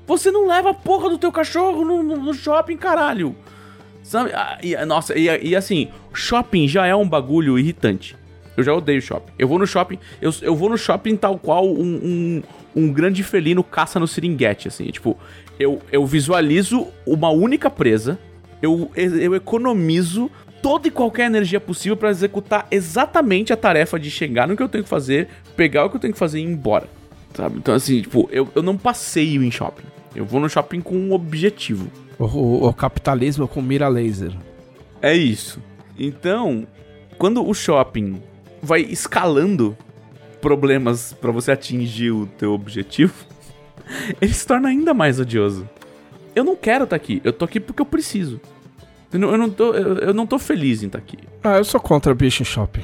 você não leva a porra do teu cachorro no, no- no shopping, caralho. Sabe? Ah, e, nossa, e, e assim, shopping já é um bagulho irritante. Eu já odeio shopping. Eu vou no shopping, eu, eu vou no shopping tal qual um, um, um grande felino caça no seringuete, assim. Tipo, eu, eu visualizo uma única presa, eu, eu economizo toda e qualquer energia possível pra executar exatamente a tarefa de chegar no que eu tenho que fazer, pegar o que eu tenho que fazer e ir embora. Sabe? Então, assim, tipo, eu, eu não passeio em shopping. Eu vou no shopping com um objetivo. O, o- o capitalismo com mira laser. É isso. Então, quando o shopping vai escalando problemas pra você atingir o teu objetivo, ele se torna ainda mais odioso. Eu não quero estar aqui, eu tô aqui porque eu preciso. Eu não, tô, eu, eu não tô feliz em estar aqui. Ah, eu sou contra bicho em shopping.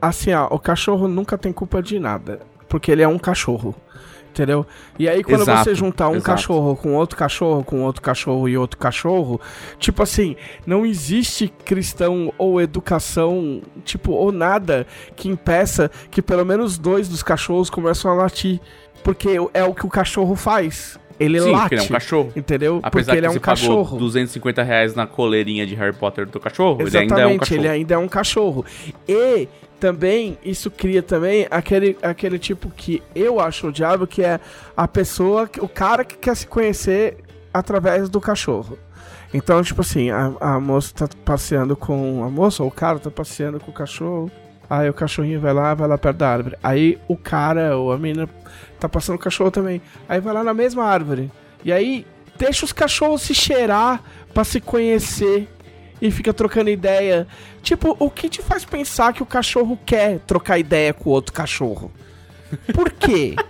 Assim, ó, o cachorro nunca tem culpa de nada. Porque ele é um cachorro. Entendeu? E aí, quando Exato, você juntar um exato. cachorro com outro cachorro, com outro cachorro e outro cachorro, tipo assim, não existe cristão ou educação, tipo, ou nada que impeça que pelo menos dois dos cachorros começam a latir. Porque é o que o cachorro faz. Ele Sim, late. porque ele é um cachorro. Entendeu? Apesar porque que ele é um cachorro. pagou 250 reais na coleirinha de Harry Potter do cachorro, Exatamente, ele ainda é um cachorro. ele ainda é um cachorro. E também, isso cria também aquele, aquele tipo que eu acho o diabo, que é a pessoa, o cara que quer se conhecer através do cachorro. Então, tipo assim, a, a moça tá passeando com. A moça ou o cara tá passeando com o cachorro. Aí o cachorrinho vai lá, vai lá perto da árvore. Aí o cara ou a menina tá passando o cachorro também. Aí vai lá na mesma árvore. E aí deixa os cachorros se cheirar pra se conhecer e fica trocando ideia. Tipo, o que te faz pensar que o cachorro quer trocar ideia com o outro cachorro? Por quê?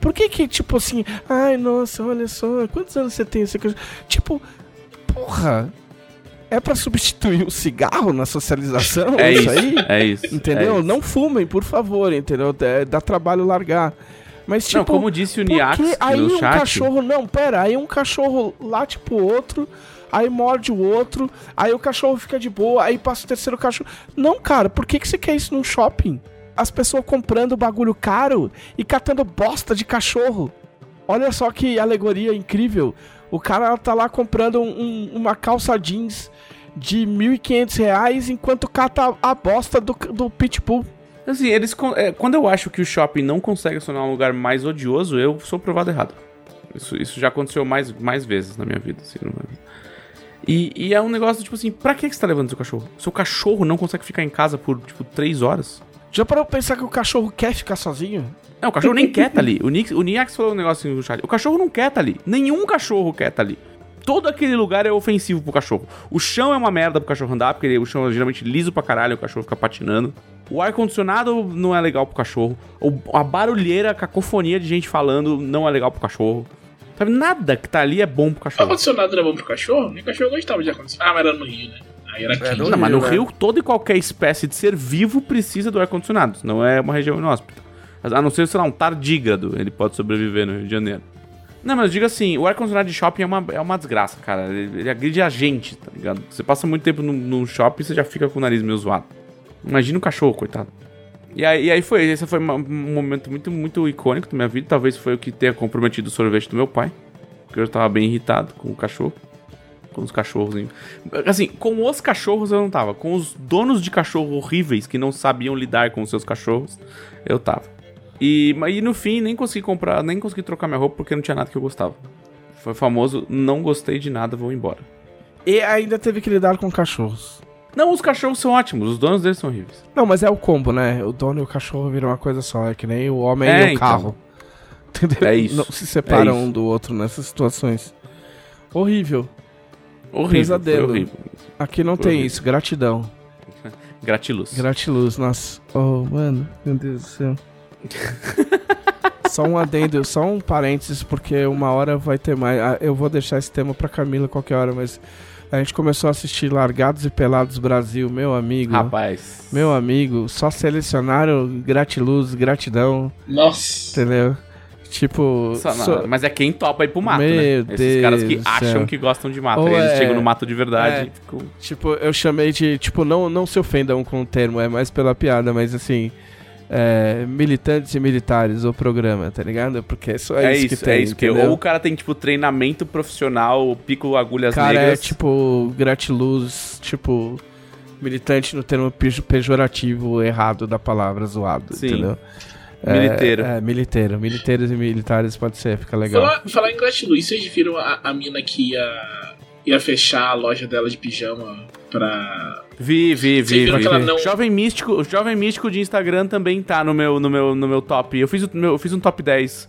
Por que que, tipo assim, ai, nossa, olha só, quantos anos você tem? Esse cachorro? Tipo, porra, é pra substituir o cigarro na socialização? É isso, aí? é isso. Entendeu? é isso. Não fumem, por favor, entendeu? É, dá trabalho largar. Mas, tipo, Não, como disse o Niax aí no um chat... cachorro. Não, pera, aí um cachorro late pro outro, aí morde o outro, aí o cachorro fica de boa, aí passa o terceiro cachorro. Não, cara, por que, que você quer isso num shopping? As pessoas comprando bagulho caro e catando bosta de cachorro. Olha só que alegoria incrível. O cara tá lá comprando um- um- uma calça jeans de 1.500 reais enquanto cata a bosta do, do pitbull. Assim, eles. é, quando eu acho que o shopping não consegue se tornar um lugar mais odioso, eu sou provado errado. Isso, isso já aconteceu mais, mais vezes na minha vida. Assim, não e, e é um negócio, tipo assim, pra que você tá levando seu cachorro? Seu cachorro não consegue ficar em casa por, tipo, três horas? Já parou pra pensar que o cachorro quer ficar sozinho? Não, o cachorro nem quer tá ali. O, Nix, o Niax falou um negócio assim no chat. O cachorro não quer tá ali. Nenhum cachorro quer tá ali. Todo aquele lugar é ofensivo pro cachorro. O chão é uma merda pro cachorro andar, porque o chão é geralmente liso pra caralho, o cachorro fica patinando. O ar-condicionado não é legal pro cachorro. O- a barulheira, a cacofonia de gente falando não é legal pro cachorro. Sabe, nada que tá ali é bom pro O cachorro. ar-condicionado era bom pro cachorro? Meu cachorro gostava de ar-condicionado. Ah, mas era no Rio, né? Aí era quente. Não, mas no né? Rio, toda e qualquer espécie de ser vivo precisa do ar-condicionado. Não é uma região inóspita. A não ser, sei lá, um tardígrado. Ele pode sobreviver no Rio de Janeiro. Não, mas eu digo assim, o ar-condicionado de shopping é uma, é uma desgraça, cara. Ele, ele agride a gente, tá ligado? Você passa muito tempo no, no shopping e você já fica com o nariz meio zoado. Imagina o cachorro, coitado. E aí, e aí foi, esse foi um momento muito, muito icônico da minha vida. Talvez foi o que tenha comprometido o sorvete do meu pai. Porque eu tava bem irritado com o cachorro. Com os cachorros. Assim, com os cachorros eu não tava. Com os donos de cachorro horríveis que não sabiam lidar com os seus cachorros, eu tava. E, e no fim, nem consegui comprar, nem consegui trocar minha roupa porque não tinha nada que eu gostava. Foi famoso, não gostei de nada, vou embora. E ainda teve que lidar com cachorros. Não, os cachorros são ótimos, os donos deles são horríveis. Não, mas é o combo, né? O dono e o cachorro viram uma coisa só. É que nem o homem É, e o então. carro. Entendeu? É isso. Não se separam É um do outro nessas situações. Horrível. Horrível. Pesadelo. Horrível. Aqui não Foi tem horrível. isso. Gratidão. Gratiluz. Gratiluz, nossa. Oh, mano, meu Deus do céu. só um adendo, só um parênteses, porque uma hora vai ter mais. Ah, Eu vou deixar esse tema pra Camila qualquer hora, mas a gente começou a assistir Largados e Pelados Brasil, meu amigo. Rapaz. Meu amigo, só selecionaram gratiluz, gratidão, Nossa. entendeu? Tipo. Só- só- Mas é quem topa ir pro mato, Meu né? Esses caras que Deus acham que gostam de mato. Ou eles é- chegam no mato de verdade é. ficam... Tipo, eu chamei de. Tipo, não, não se ofendam com o termo, é mais pela piada, mas assim. É, militantes e militares, o programa, tá ligado? Porque só é, É, isso isso, que tem. é isso. Que ou o cara tem, tipo, treinamento profissional, pico agulhas cara é negras. tipo gratiluz, tipo militante no termo pejo- pejorativo errado da palavra zoado, Sim. entendeu? Militeiro. É, é, militeiro. Militeiros e militares pode ser, fica legal. Falar, falar em gratiluz, vocês viram a, a mina que ia, ia fechar a loja dela de pijama pra. Vi, vi, vi, vi. que ela não- Jovem Místico, o Jovem Místico de Instagram também tá no meu, no meu, no meu top. Eu fiz, o, meu, eu fiz um top 10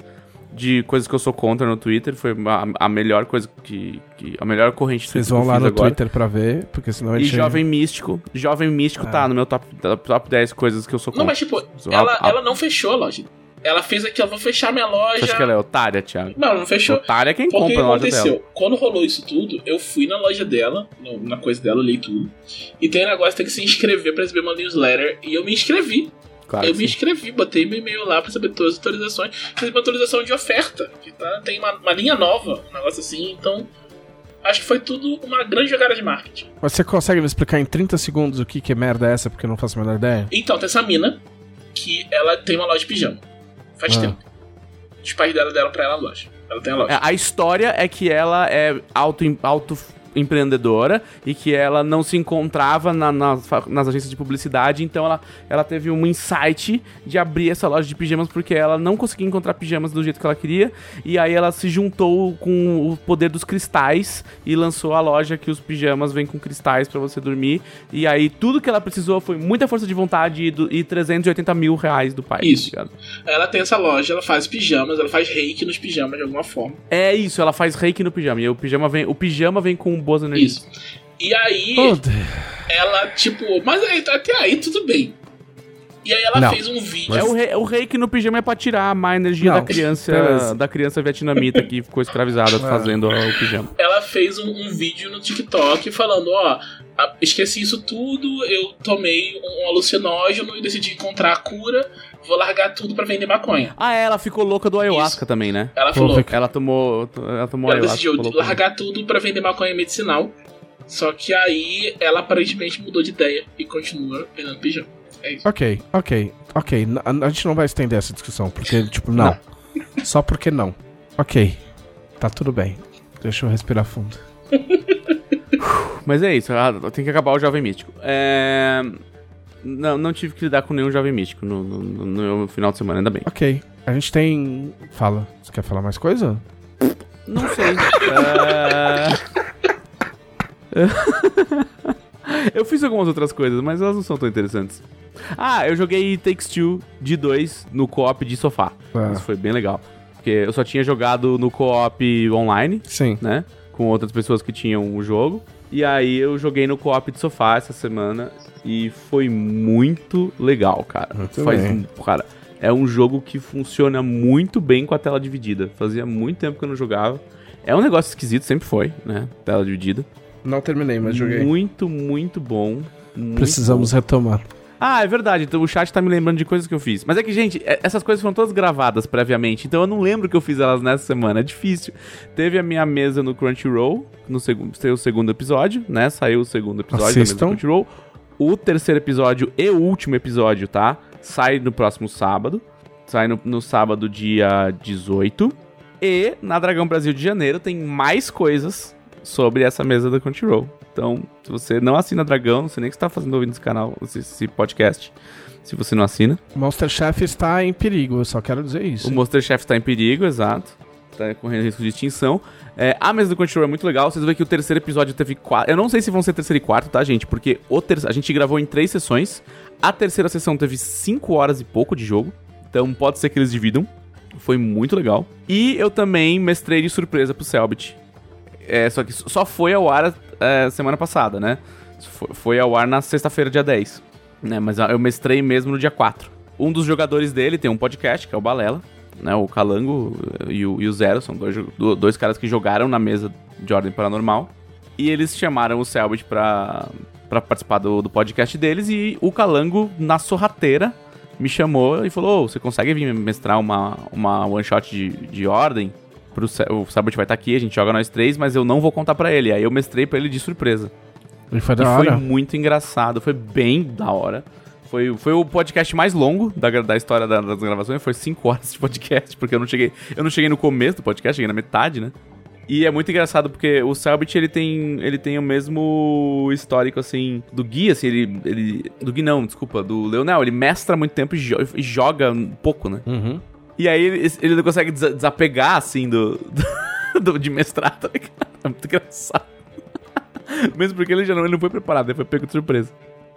de coisas que eu sou contra no Twitter. Foi a, a melhor coisa que, que- A melhor corrente Vocês vão lá no agora. Twitter pra ver, porque senão a E. Jovem Místico. Jovem Místico Ah. tá no meu top, top 10 coisas que eu sou contra. Não, mas tipo, ela, a- a- ela não fechou a loja. Ela fez aqui, ela vou fechar minha loja. acha que ela é otária, Thiago? Não, não fechou. Otária é quem Porque o que compra na loja aconteceu? dela. Quando rolou isso tudo, eu fui na loja dela, no- na coisa dela, olhei tudo. E tem um negócio, tem que se inscrever pra receber uma newsletter. E eu me inscrevi. Claro eu me sim. inscrevi, botei meu e-mail lá pra saber todas as atualizações. Recebi uma atualização de oferta. Que tá, tem uma, uma linha nova, um negócio assim. Então, acho que foi tudo uma grande jogada de marketing. Mas você consegue me explicar em 30 segundos o que, que merda é essa, porque eu não faço a menor ideia? Então, tem essa mina que ela tem uma loja de pijama. Faz Ah. tempo. Os pais dela deram pra ela a loja. Ela tem a loja. É, A história é que ela é auto, auto empreendedora e que ela não se encontrava na- nas, nas agências de publicidade, então ela, ela teve um insight de abrir essa loja de pijamas porque ela não conseguia encontrar pijamas do jeito que ela queria, e aí ela se juntou com o poder dos cristais e lançou a loja que os pijamas vêm com cristais pra você dormir, e aí tudo que ela precisou foi muita força de vontade e, do, e 380 mil reais do pai. tá Isso. ligado? Ela tem essa loja, ela faz pijamas, ela faz reiki nos pijamas de alguma forma. É isso, ela faz reiki no pijama, e o pijama vem, o pijama vem com boas energias. Isso. E aí, Oh, ela, tipo, mas aí, até aí tudo bem. E aí ela Não. fez um vídeo. É o, rei, o reiki no pijama é pra tirar a má energia Não, da criança beleza. da criança vietnamita que ficou escravizada fazendo o pijama. Ela fez um, um vídeo no TikTok falando, ó, esqueci isso tudo, eu tomei um alucinógeno e decidi encontrar a cura, vou largar tudo pra vender maconha. Ah, é, ela ficou louca do ayahuasca Isso. também, né? Ela falou, Vic- Ela tomou, ela tomou ela ayahuasca. decidiu ficou louca. largar tudo pra vender maconha medicinal. Só que aí ela aparentemente mudou de ideia e continua vendendo pijama. É isso. Ok, ok, ok. A, a gente não vai estender essa discussão, porque, tipo, não. Só porque não. Ok. Tá tudo bem. Deixa eu respirar fundo. Mas é isso, ah, tem que acabar o Jovem Místico. É... Não, não tive que lidar com nenhum Jovem Místico no, no- no- no meu final de semana, ainda bem. Ok. A gente tem. Fala. Você quer falar mais coisa? Não sei. É... eu fiz algumas outras coisas, mas elas não são tão interessantes. Ah, eu joguei Takes Two de 2 no co-op de sofá. Ah. Isso foi bem legal. Porque eu só tinha jogado no co-op online, Sim. né? Com outras pessoas que tinham o jogo. E aí eu joguei no co-op de sofá essa semana e foi muito legal, cara. Muito Faz bem. um- cara, é um jogo que funciona muito bem com a tela dividida. Fazia muito tempo que eu não jogava. É um negócio esquisito, sempre foi, né? Tela dividida. Não terminei, mas joguei. Muito, muito bom. muito Precisamos retomar. bom. Ah, é verdade. Então o chat tá me lembrando de coisas que eu fiz. Mas é que, gente, é- essas coisas foram todas gravadas previamente. Então eu não lembro que eu fiz elas nessa semana. É difícil. Teve a minha mesa no Crunchyroll. No segundo, saiu o segundo episódio, né? Saiu o segundo episódio da mesa Assistam. do Crunchyroll. O terceiro episódio e o último episódio, tá? Sai no próximo sábado. Sai no, no sábado, dia 18. E na Dragão Brasil de Janeiro tem mais coisas sobre essa mesa da Crunchyroll. Então, se você não assina Dragão, não sei nem o que você tá fazendo ouvindo esse canal, esse, podcast. Se você não assina. O Monster Chef está em perigo, eu só quero dizer isso. O Monster Chef tá em perigo, exato. Tá correndo risco de extinção. É, a mesa do Crunchyroll é muito legal. Vocês vão ver que o terceiro episódio teve quatro. Eu não sei se vão ser terceiro e quarto, tá, gente? Porque o ter... a gente gravou em três sessões. A terceira sessão teve cinco horas e pouco de jogo. Então pode ser que eles dividam. Foi muito legal. E eu também mestrei de surpresa pro Selbit. É, só que só foi ao ar é, semana passada, né? Foi, ao ar na sexta-feira, dia 10. Né? Mas eu mestrei mesmo no dia 4. Um dos jogadores dele tem um podcast, que é o Balela. Né? O Calango e o, e o Zero são dois, dois caras que jogaram na mesa de Ordem Paranormal. E eles chamaram o Selbit pra, pra participar do, do podcast deles. E o Calango, na sorrateira, me chamou e falou: "Ô, Você consegue vir mestrar uma, uma one shot de, de ordem? Pro, o Selbit vai estar aqui, a gente joga nós três, mas eu não vou contar pra ele. Aí eu mestrei pra ele de surpresa. E foi E da foi hora. muito engraçado, foi bem da hora. Foi, foi o podcast mais longo da, da história da- das gravações, foi 5 horas de podcast, porque eu não cheguei. Eu não cheguei no começo do podcast, cheguei na metade, né? E é muito engraçado porque o Selbit ele tem, ele tem o mesmo histórico assim do Gui, assim, ele, ele do Gui não, desculpa, do Leonel, ele mestra muito tempo e, jo- e joga pouco, né? Uhum. E aí ele, ele não consegue desa- desapegar, assim, do, do- de mestrado, tá ligado? É muito engraçado. Mesmo porque ele já não, ele não foi preparado, ele foi pego de surpresa.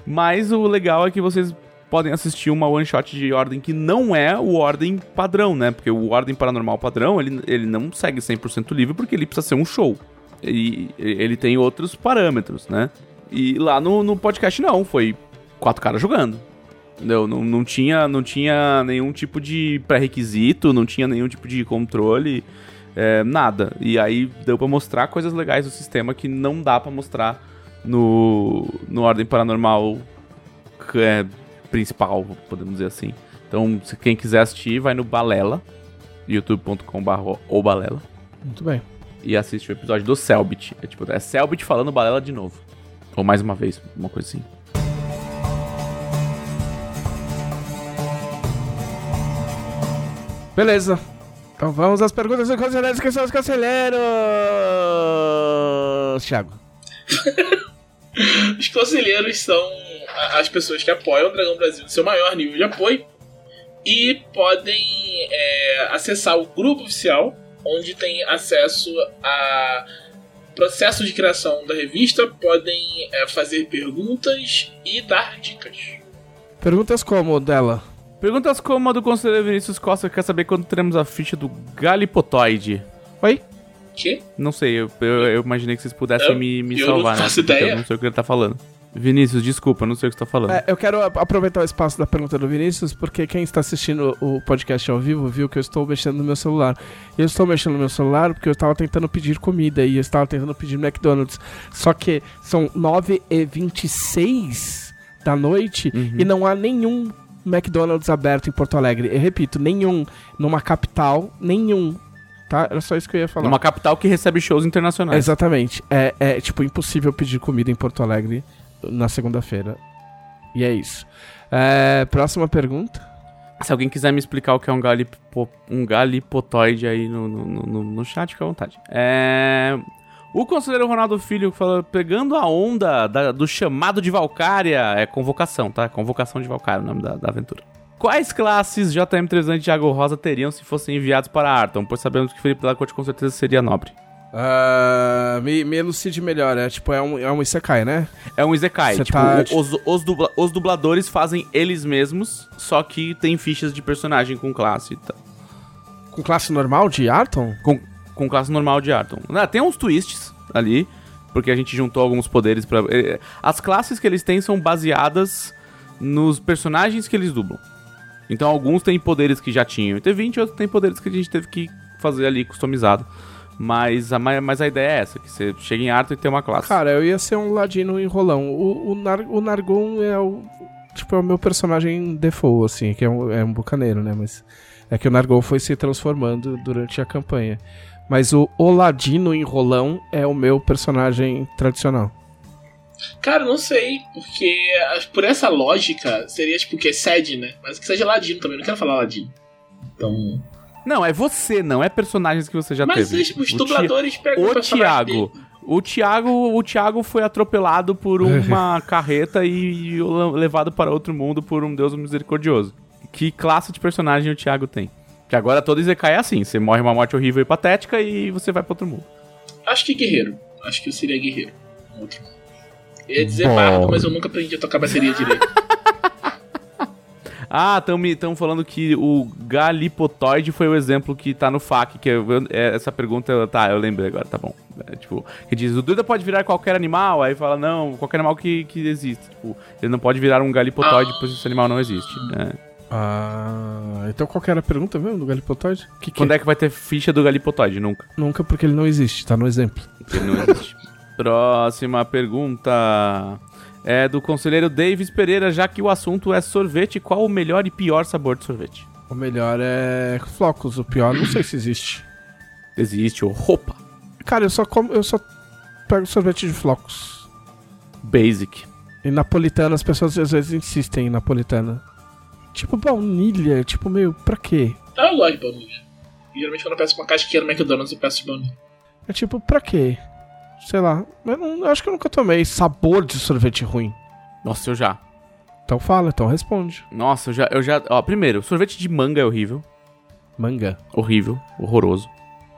Mas o legal é que vocês podem assistir uma one shot de ordem que não é o ordem padrão, né? Porque o ordem paranormal padrão, ele, ele não segue 100% livre porque ele precisa ser um show. E ele tem outros parâmetros, né? E lá no, no podcast não, foi quatro caras jogando. Entendeu? Não, não, tinha, não tinha nenhum tipo de pré-requisito, não tinha nenhum tipo de controle, é, nada. E aí deu pra mostrar coisas legais do sistema que não dá pra mostrar no, no Ordem Paranormal é, principal, podemos dizer assim. Então, se quem quiser assistir, vai no Balela, youtube.com.br ou Balela, Muito bem. e assiste o episódio do Selbit. É tipo, é Selbit falando Balela de novo. Ou mais uma vez, uma coisa assim. Beleza. Então vamos às perguntas dos conselheiros, que são os conselheiros. Thiago. Os conselheiros são as pessoas que apoiam o Dragão Brasil no seu maior nível de apoio e podem é, acessar o grupo oficial, onde tem acesso a processo de criação da revista, podem é, fazer perguntas e dar dicas. Perguntas como dela? Perguntas como a do conselheiro Vinícius Costa que quer saber quando teremos a ficha do Galipotoide. Oi? Que? Não sei, eu, eu- eu imaginei que vocês pudessem Eu- me, me eu não salvar, né? ideia. Eu não sei o que ele tá falando. Vinícius, desculpa, eu não sei o que você tá falando. É, eu quero aproveitar o espaço da pergunta do Vinícius, porque quem está assistindo o podcast ao vivo viu que eu estou mexendo no meu celular. E eu estou mexendo no meu celular porque eu estava tentando pedir comida e eu estava tentando pedir McDonald's. Só que são 9h26 da noite Uhum. e não há nenhum McDonald's aberto em Porto Alegre. Eu repito, nenhum. Numa capital, nenhum. Tá? Era só isso que eu ia falar. Numa capital que recebe shows internacionais. Exatamente. É, é, tipo, impossível pedir comida em Porto Alegre na segunda-feira. E é isso. É, próxima pergunta. Se alguém quiser me explicar o que é um, galipo, um galipotoide aí no, no, no, no chat, fica à vontade. É... O conselheiro Ronaldo Filho fala, pegando a onda da- do chamado de Valcária, é convocação, tá? Convocação de Valcária, o nome da, da aventura. Quais classes JM Trevisante e Thiago Rosa teriam se fossem enviados para Arton? Pois sabemos que Felipe Lacote com certeza seria nobre. Ah, me, me elucide melhor. É tipo, é um, é um Isekai, né? É um Izekai. Cê Tipo, tá- os, os, dubla- os dubladores fazem eles mesmos, só que tem fichas de personagem com classe e tal. Com classe normal de Arton? Com, com classe normal de Arton. Ah, tem uns twists ali, porque a gente juntou alguns poderes pra. eh, As classes que eles têm são baseadas nos personagens que eles dublam. Então alguns têm poderes que já tinham em T20, outros têm poderes que a gente teve que fazer ali customizado. Mas a, ma- mas a ideia é essa, que você chega em Arton e tem uma classe. Cara, eu ia ser um ladino enrolão. O, o, Nar, o Nargon é o. tipo, é o meu personagem default, assim, que é um, é um bucaneiro, né? Mas é que o Nargol foi se transformando durante a campanha. Mas o Oladino Enrolão é o meu personagem tradicional. Cara, não sei, porque ah, por essa lógica seria tipo que é sede, né? Mas que seja Ladino também, não quero falar Ladino. Então. Não, é você, não é personagens que você já Mas teve. os, os O Ti- dubladores pegam O personagem Thiago. dele. O Thiago, o Thiago foi atropelado por uma carreta e levado para outro mundo por um Deus misericordioso. Que classe de personagem o Thiago tem? Que agora todo Izekai é assim, você morre uma morte horrível e patética e você vai para outro mundo. Acho que guerreiro. Acho que eu seria guerreiro. Outro. Eu ia dizer Bom. bardo, mas eu nunca aprendi a tocar bateria direito. Ah, estão falando que o Galipotoide foi o exemplo que tá no FAQ, que eu- eu- é, essa pergunta, tá, eu lembrei agora, tá bom. É, tipo, que diz, o Duda pode virar qualquer animal, aí fala, não, qualquer animal que, que existe. Tipo, ele não pode virar um Galipotoide, Ah. pois esse animal não existe. né? Ah, então qual que era a pergunta mesmo do Galipotoide? Que que Quando é que vai ter ficha do Galipotoide? Nunca. Nunca porque ele não existe, tá no exemplo. Ele não existe. Próxima pergunta. É do conselheiro Davis Pereira, já que o assunto é sorvete, qual o melhor e pior sabor de sorvete? O melhor é flocos, o pior não sei se existe. Existe, ou roupa. Cara, eu só como, eu só pego sorvete de flocos. Basic. E napolitana, as pessoas às vezes insistem em napolitana. Tipo baunilha, tipo, meu, pra quê? Ah, eu gosto de baunilha. Geralmente quando eu peço uma casquinha no McDonald's eu peço de baunilha. É tipo, pra quê? Sei lá, eu, não, eu acho que eu nunca tomei sabor de sorvete ruim. Nossa, eu já. Então fala, então responde. Nossa, eu já, eu já. Ó, primeiro, sorvete de manga é horrível. Manga. Horrível. Horroroso.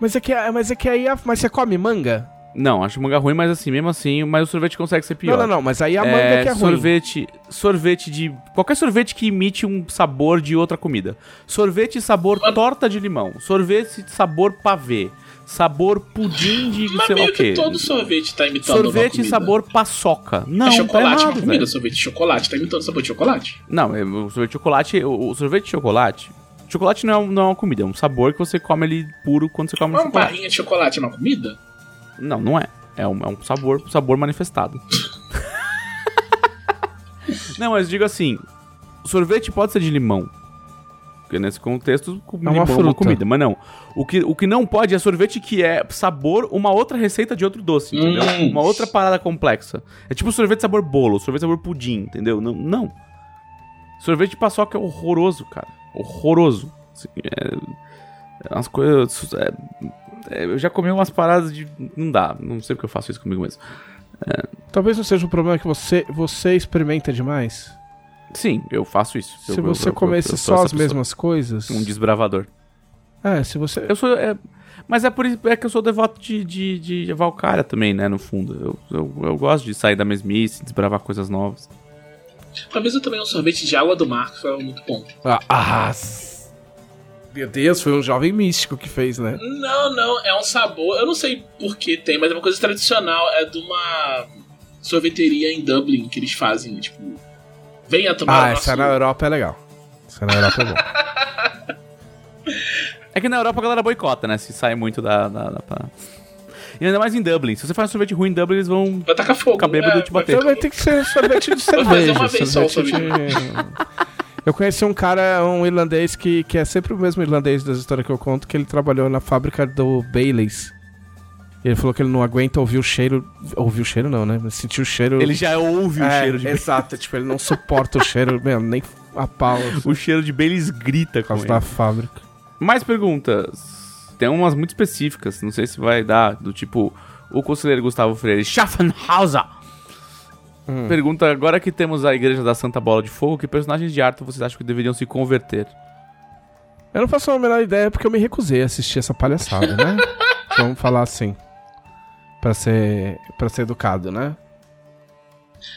Mas é que, mas é que aí. a- Mas você come manga? Não, acho manga ruim, mas assim, mesmo assim, mas o sorvete consegue ser pior. Não, não, não, mas aí a manga é, que é ruim. sorvete, sorvete de qualquer sorvete que imite um sabor de outra comida. Sorvete sabor torta de limão, sorvete sabor pavê, sabor pudim de Mas sei lá meio o quê. que todo sorvete tá imitando uma Sorvete sabor paçoca. Não, é chocolate, tá uma errado, comida, sorvete de chocolate. Tá imitando sabor de chocolate? Não, é, o sorvete de chocolate, o, o sorvete de chocolate, chocolate não é, não é uma comida, é um sabor que você come ele puro quando você come Uma chocolate. barrinha de chocolate é uma comida? Não, não é. É um, é um sabor, sabor manifestado. não, mas digo assim, sorvete pode ser de limão. Porque nesse contexto, com É uma limão é uma fruta. comida. Mas não. O que, o que não pode é sorvete que é sabor uma outra receita de outro doce, entendeu? Hum. Uma outra parada complexa. É tipo sorvete sabor bolo, sorvete sabor pudim, entendeu? Não. não. Sorvete de paçoca é horroroso, cara. Horroroso. Assim, é, é umas coisas. é- é, eu já comi umas paradas de. Não dá. Não sei porque eu faço isso comigo mesmo. Talvez não seja o problema que você, você experimenta demais. Sim, eu faço isso. Se Eu- você eu- eu- comesse só as pessoa. mesmas coisas. Um desbravador. É, se você. Eu sou. é, mas é por isso é que eu sou devoto de, de, de Valkyria também, né? No fundo. Eu, eu, eu gosto de sair da mesmice, desbravar coisas novas. Talvez eu também um sorvete de água do mar, que foi muito bom. Ah, ah, meu Deus, foi um jovem místico que fez, né? Não, não, é um sabor. Eu não sei por que tem, mas é uma coisa tradicional. É de uma sorveteria em Dublin que eles fazem, tipo. Venha tomar Ah, o essa nosso... na Europa é legal. Essa na Europa é bom. É que na Europa a galera boicota, né? Se sai muito da. da, da- pra- E ainda mais em Dublin. Se você faz um sorvete ruim em Dublin, eles vão. Vai tacar fogo. Ficar bêbado e te vai- bater. Vai ter que ser sorvete de fazer cerveja. uma vez só o sorvete de... Eu conheci um cara, um irlandês, que, que é sempre o mesmo irlandês das histórias que eu conto, que ele trabalhou na fábrica do Baileys. Ele falou que ele não aguenta ouvir o cheiro. Ouvir o cheiro não, né? Sentir o cheiro. Ele já ouve o É, cheiro de. Exato, tipo, ele não suporta o cheiro, meu, nem a pau. assim, O cheiro de Baileys grita com da fábrica. Mais perguntas. Tem umas muito específicas, não sei se vai dar, do tipo, o conselheiro Gustavo Freire, Schaffenhauser. Hum. Pergunta, agora que temos a Igreja da Santa Bola de Fogo, que personagens de Arthur vocês acham que deveriam se converter? Eu não faço a menor ideia porque eu me recusei a assistir essa palhaçada, né? Vamos falar assim. Pra ser, pra ser educado, né?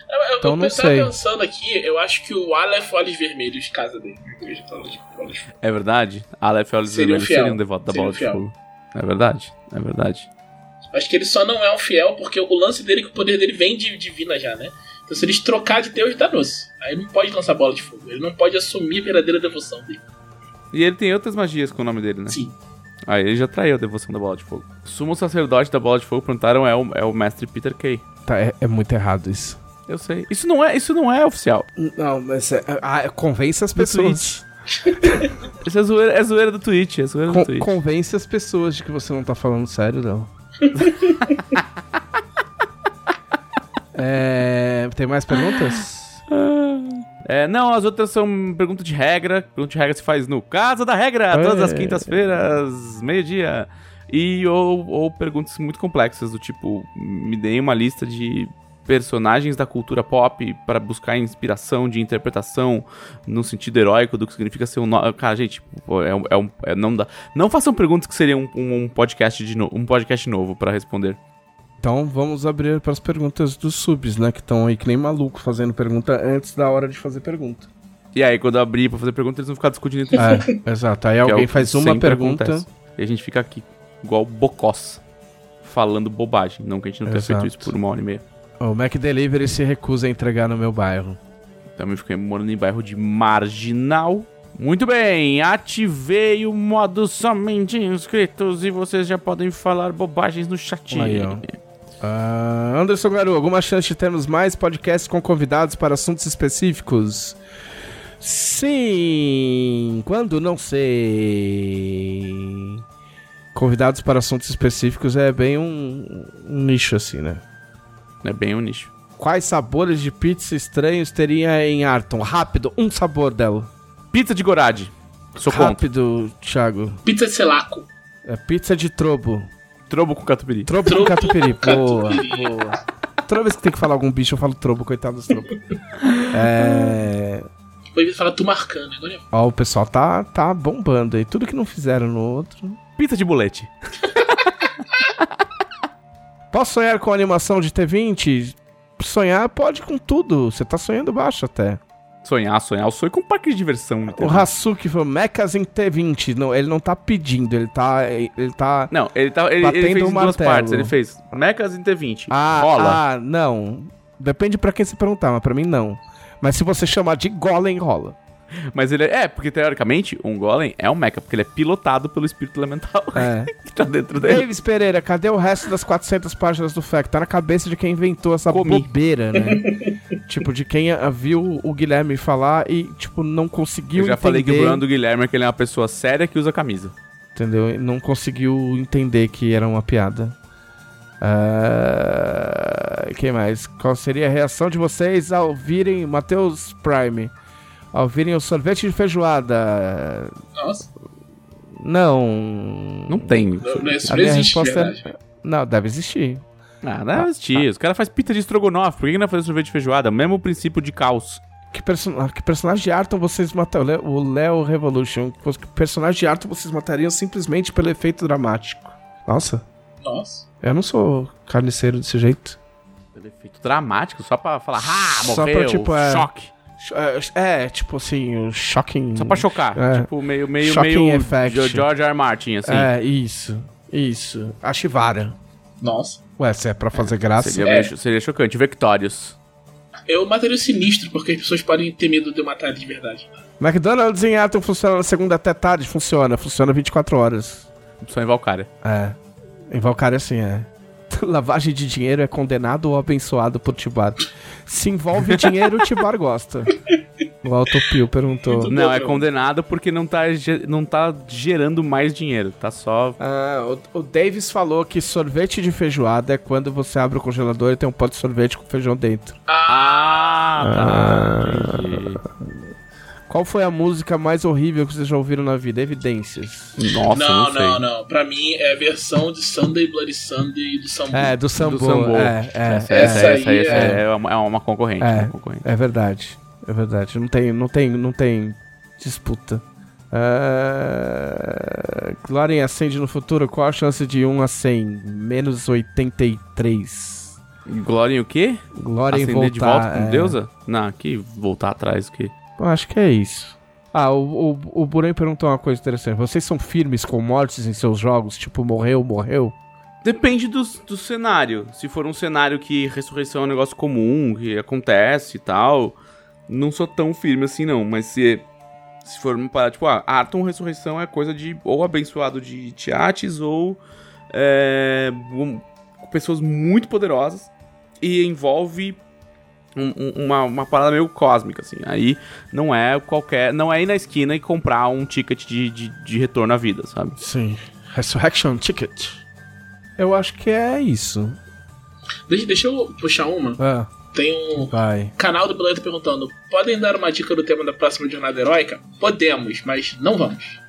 Eu, eu, Então eu não sei. pensando aqui, eu acho que o Aleph Olhos Vermelhos casa dele. na igreja de Olhos- Olhos- É verdade? Aleph Olhos Seria Vermelhos fiel. seria um devoto da Seria Bola de. Fogo. É verdade, é verdade. Acho que ele só não é um fiel porque o lance dele é que o poder dele vem de divina já, né? Então se eles trocar de Deus, danou-se. Aí ele não pode lançar bola de fogo. Ele não pode assumir a verdadeira devoção dele. E ele tem outras magias com o nome dele, né? Sim. Aí ele já traiu a devoção da Bola de Fogo. Sumo sacerdote da Bola de Fogo perguntaram é o, é o mestre Peter Kay. Tá, é, é muito errado isso. Eu sei. Isso não é, isso não é oficial. Não, mas é, ah, convence as pessoas. Isso é zoeira, é zoeira do Twitch, é zoeira Con- do Twitch. convence as pessoas de que você não tá falando sério, não. é, tem mais perguntas? É, não, as outras são pergunta de regra. Pergunta de regra se faz no Casa da Regra, todas as É. quintas-feiras, meio-dia. E ou, ou perguntas muito complexas, do tipo, me deem uma lista de personagens da cultura pop para buscar inspiração de interpretação no sentido heróico do que significa ser um... No... Cara, gente, é, um- é um... é- não dá... Não façam perguntas que seriam um, um, um podcast de no... um podcast novo para responder. Então vamos abrir para as perguntas dos subs, né? Que estão aí que nem maluco fazendo pergunta antes da hora de fazer pergunta. E aí, quando eu abrir pra fazer pergunta, eles vão ficar discutindo entre si. É, exato. Aí é alguém faz uma pergunta. acontece. E a gente fica aqui, igual bocós, falando bobagem. Não que a gente não tenha Exato. feito isso por uma hora e meia. O Mac Delivery se recusa a entregar no meu bairro. Também fiquei morando em bairro de Marginal. Muito bem, ativei o modo somente inscritos e vocês já podem falar bobagens no chat. Aí, ó. Ah, Anderson Garu, alguma chance de termos mais podcasts com convidados para assuntos específicos? Sim, quando não sei. Convidados para assuntos específicos é bem um, um nicho assim, né? É bem um nicho. Quais sabores de pizza estranhos teria em Arton? Rápido, um sabor dela. Pizza de Gorade. Sou contra. Rápido, Thiago. Pizza de selaco. É pizza de trobo. Trobo com catupiry. Trobo com Trobo catupiry. com Boa, catupiry. boa. Toda vez que tem que falar algum bicho, eu falo trobo, coitado dos trobos. É. Depois fala tu marcando. Agora é Ó, o pessoal tá, tá bombando aí. Tudo que não fizeram no outro. Pizza de bulete. Posso sonhar com animação de T20? Sonhar pode com tudo. Você tá sonhando baixo até. Sonhar, sonhar. Eu sonho com um parque de diversão. O entendeu? Hasuki falou Mechas em T20. Não, ele não tá pedindo, ele tá. Ele tá. Não, ele, tá, ele, ele fez o em duas partes. Ele fez Mechas em T20. Ah, Rola. ah, não. Depende pra quem se perguntar, mas pra mim não. Mas se você chamar de Golem, rola. Mas ele é, é, porque teoricamente um golem é um mecha, porque ele é pilotado pelo espírito elemental É. que tá dentro dele. Davis Pereira, cadê o resto das 400 páginas do FAQ? Tá na cabeça de quem inventou essa Comi. bobeira, né? tipo, de quem ah, viu o Guilherme falar e, tipo, não conseguiu Eu já entender. falei que o Bruno do Guilherme é que ele é uma pessoa séria que usa camisa. Entendeu? E Não conseguiu entender que era uma piada. Ah, quem mais? Qual seria a reação de vocês ao virem Matheus Prime? Ao virem o sorvete de feijoada? Nossa, Não. Não tem. não, não, isso A não minha existe, é. Não, deve existir. Ah, não existir. Os caras fazem pizza de estrogonofe. Por que não fazer sorvete de feijoada? Mesmo princípio de caos. Que, person... que personagem de Arton vocês matariam? O Leo Revolution. Que personagem de Arton vocês matariam simplesmente pelo efeito dramático? Nossa, Nossa. eu não sou carniceiro desse jeito. Pelo efeito dramático, só pra falar, ah, Só morreu, pra, tipo, é- choque. É, é, tipo assim, o shocking. Só pra chocar. É. Tipo, meio, meio, Shocking meio effect. George R. R. Martin, assim. É, isso. Isso. A Shivara. Nossa. Ué, se é pra fazer graça. Seria, É. seria chocante. Victorious. Eu mataria o sinistro, porque as pessoas podem ter medo de eu matar de verdade. McDonald's em Arton funciona na segunda até tarde? Funciona. Funciona 24 horas. Só em Valkyria. É. Em Valkyria, assim, é. Lavagem de dinheiro é condenado ou abençoado por Tibar? Se envolve dinheiro, o Tibar gosta. O Autopio perguntou. Muito Não, bom, é condenado porque não tá, não tá gerando mais dinheiro. Tá só. Ah, o, o Davis falou que sorvete de feijoada é quando você abre o congelador e tem um pote de sorvete com feijão dentro. Ah, tá. Entendi. Qual foi a música mais horrível que vocês já ouviram na vida? Evidências. Nossa, não, não, sei. não, não. Pra mim é a versão de Sunday Bloody Sunday do Sambu. É, do Sambo. Do Sambo. É, é, essa, é, essa, essa aí, é- é uma, é uma concorrente. É. uma concorrente. é verdade. É verdade. Não tem, não tem, não tem disputa. Ah, Glória acende no futuro. Qual a chance de 1 a 100? Menos 83. Glória em o quê? Glória em Acender voltar. de volta com é. deusa? Não, aqui voltar atrás o quê? Acho que é isso. Ah, o, o, o Buren perguntou uma coisa interessante. Vocês são firmes com mortes em seus jogos? Tipo, morreu, morreu? Depende do, do cenário. Se for um cenário que ressurreição é um negócio comum, que acontece e tal, não sou tão firme assim não. Mas se, se for uma parada, tipo, ah, Arton ressurreição é coisa de ou abençoado de Tiates ou é, um- pessoas muito poderosas e envolve um- um- uma, uma parada meio cósmica, assim. Aí não é qualquer. Não é ir na esquina e comprar um ticket de, de, de retorno à vida, sabe? Sim. Resurrection Ticket. Eu acho que é isso. Deixa, deixa eu puxar uma. Ah, Tem um vai. canal do Planeta perguntando: podem dar uma dica do tema da próxima jornada heróica? Podemos, mas não vamos.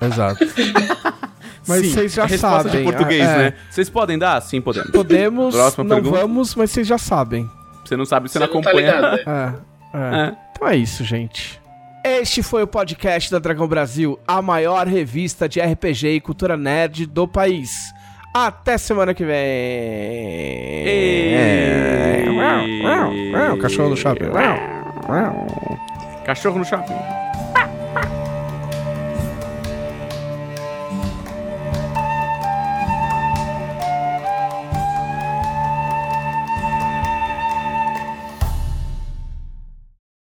Exato. Mas Sim, vocês já é sabem. de português, é. né? Vocês podem dar? Sim, podemos. Podemos, Próxima não pergunta. vamos, mas vocês já sabem. Você não sabe, você, Você não não tá acompanha. ligado. É, é. É. Então é isso, gente. Este foi o podcast da Dragão Brasil, a maior revista de RPG e cultura nerd do país. Até semana que vem. Uau, uau, uau, Cachorro do shopping. Cachorro no shopping.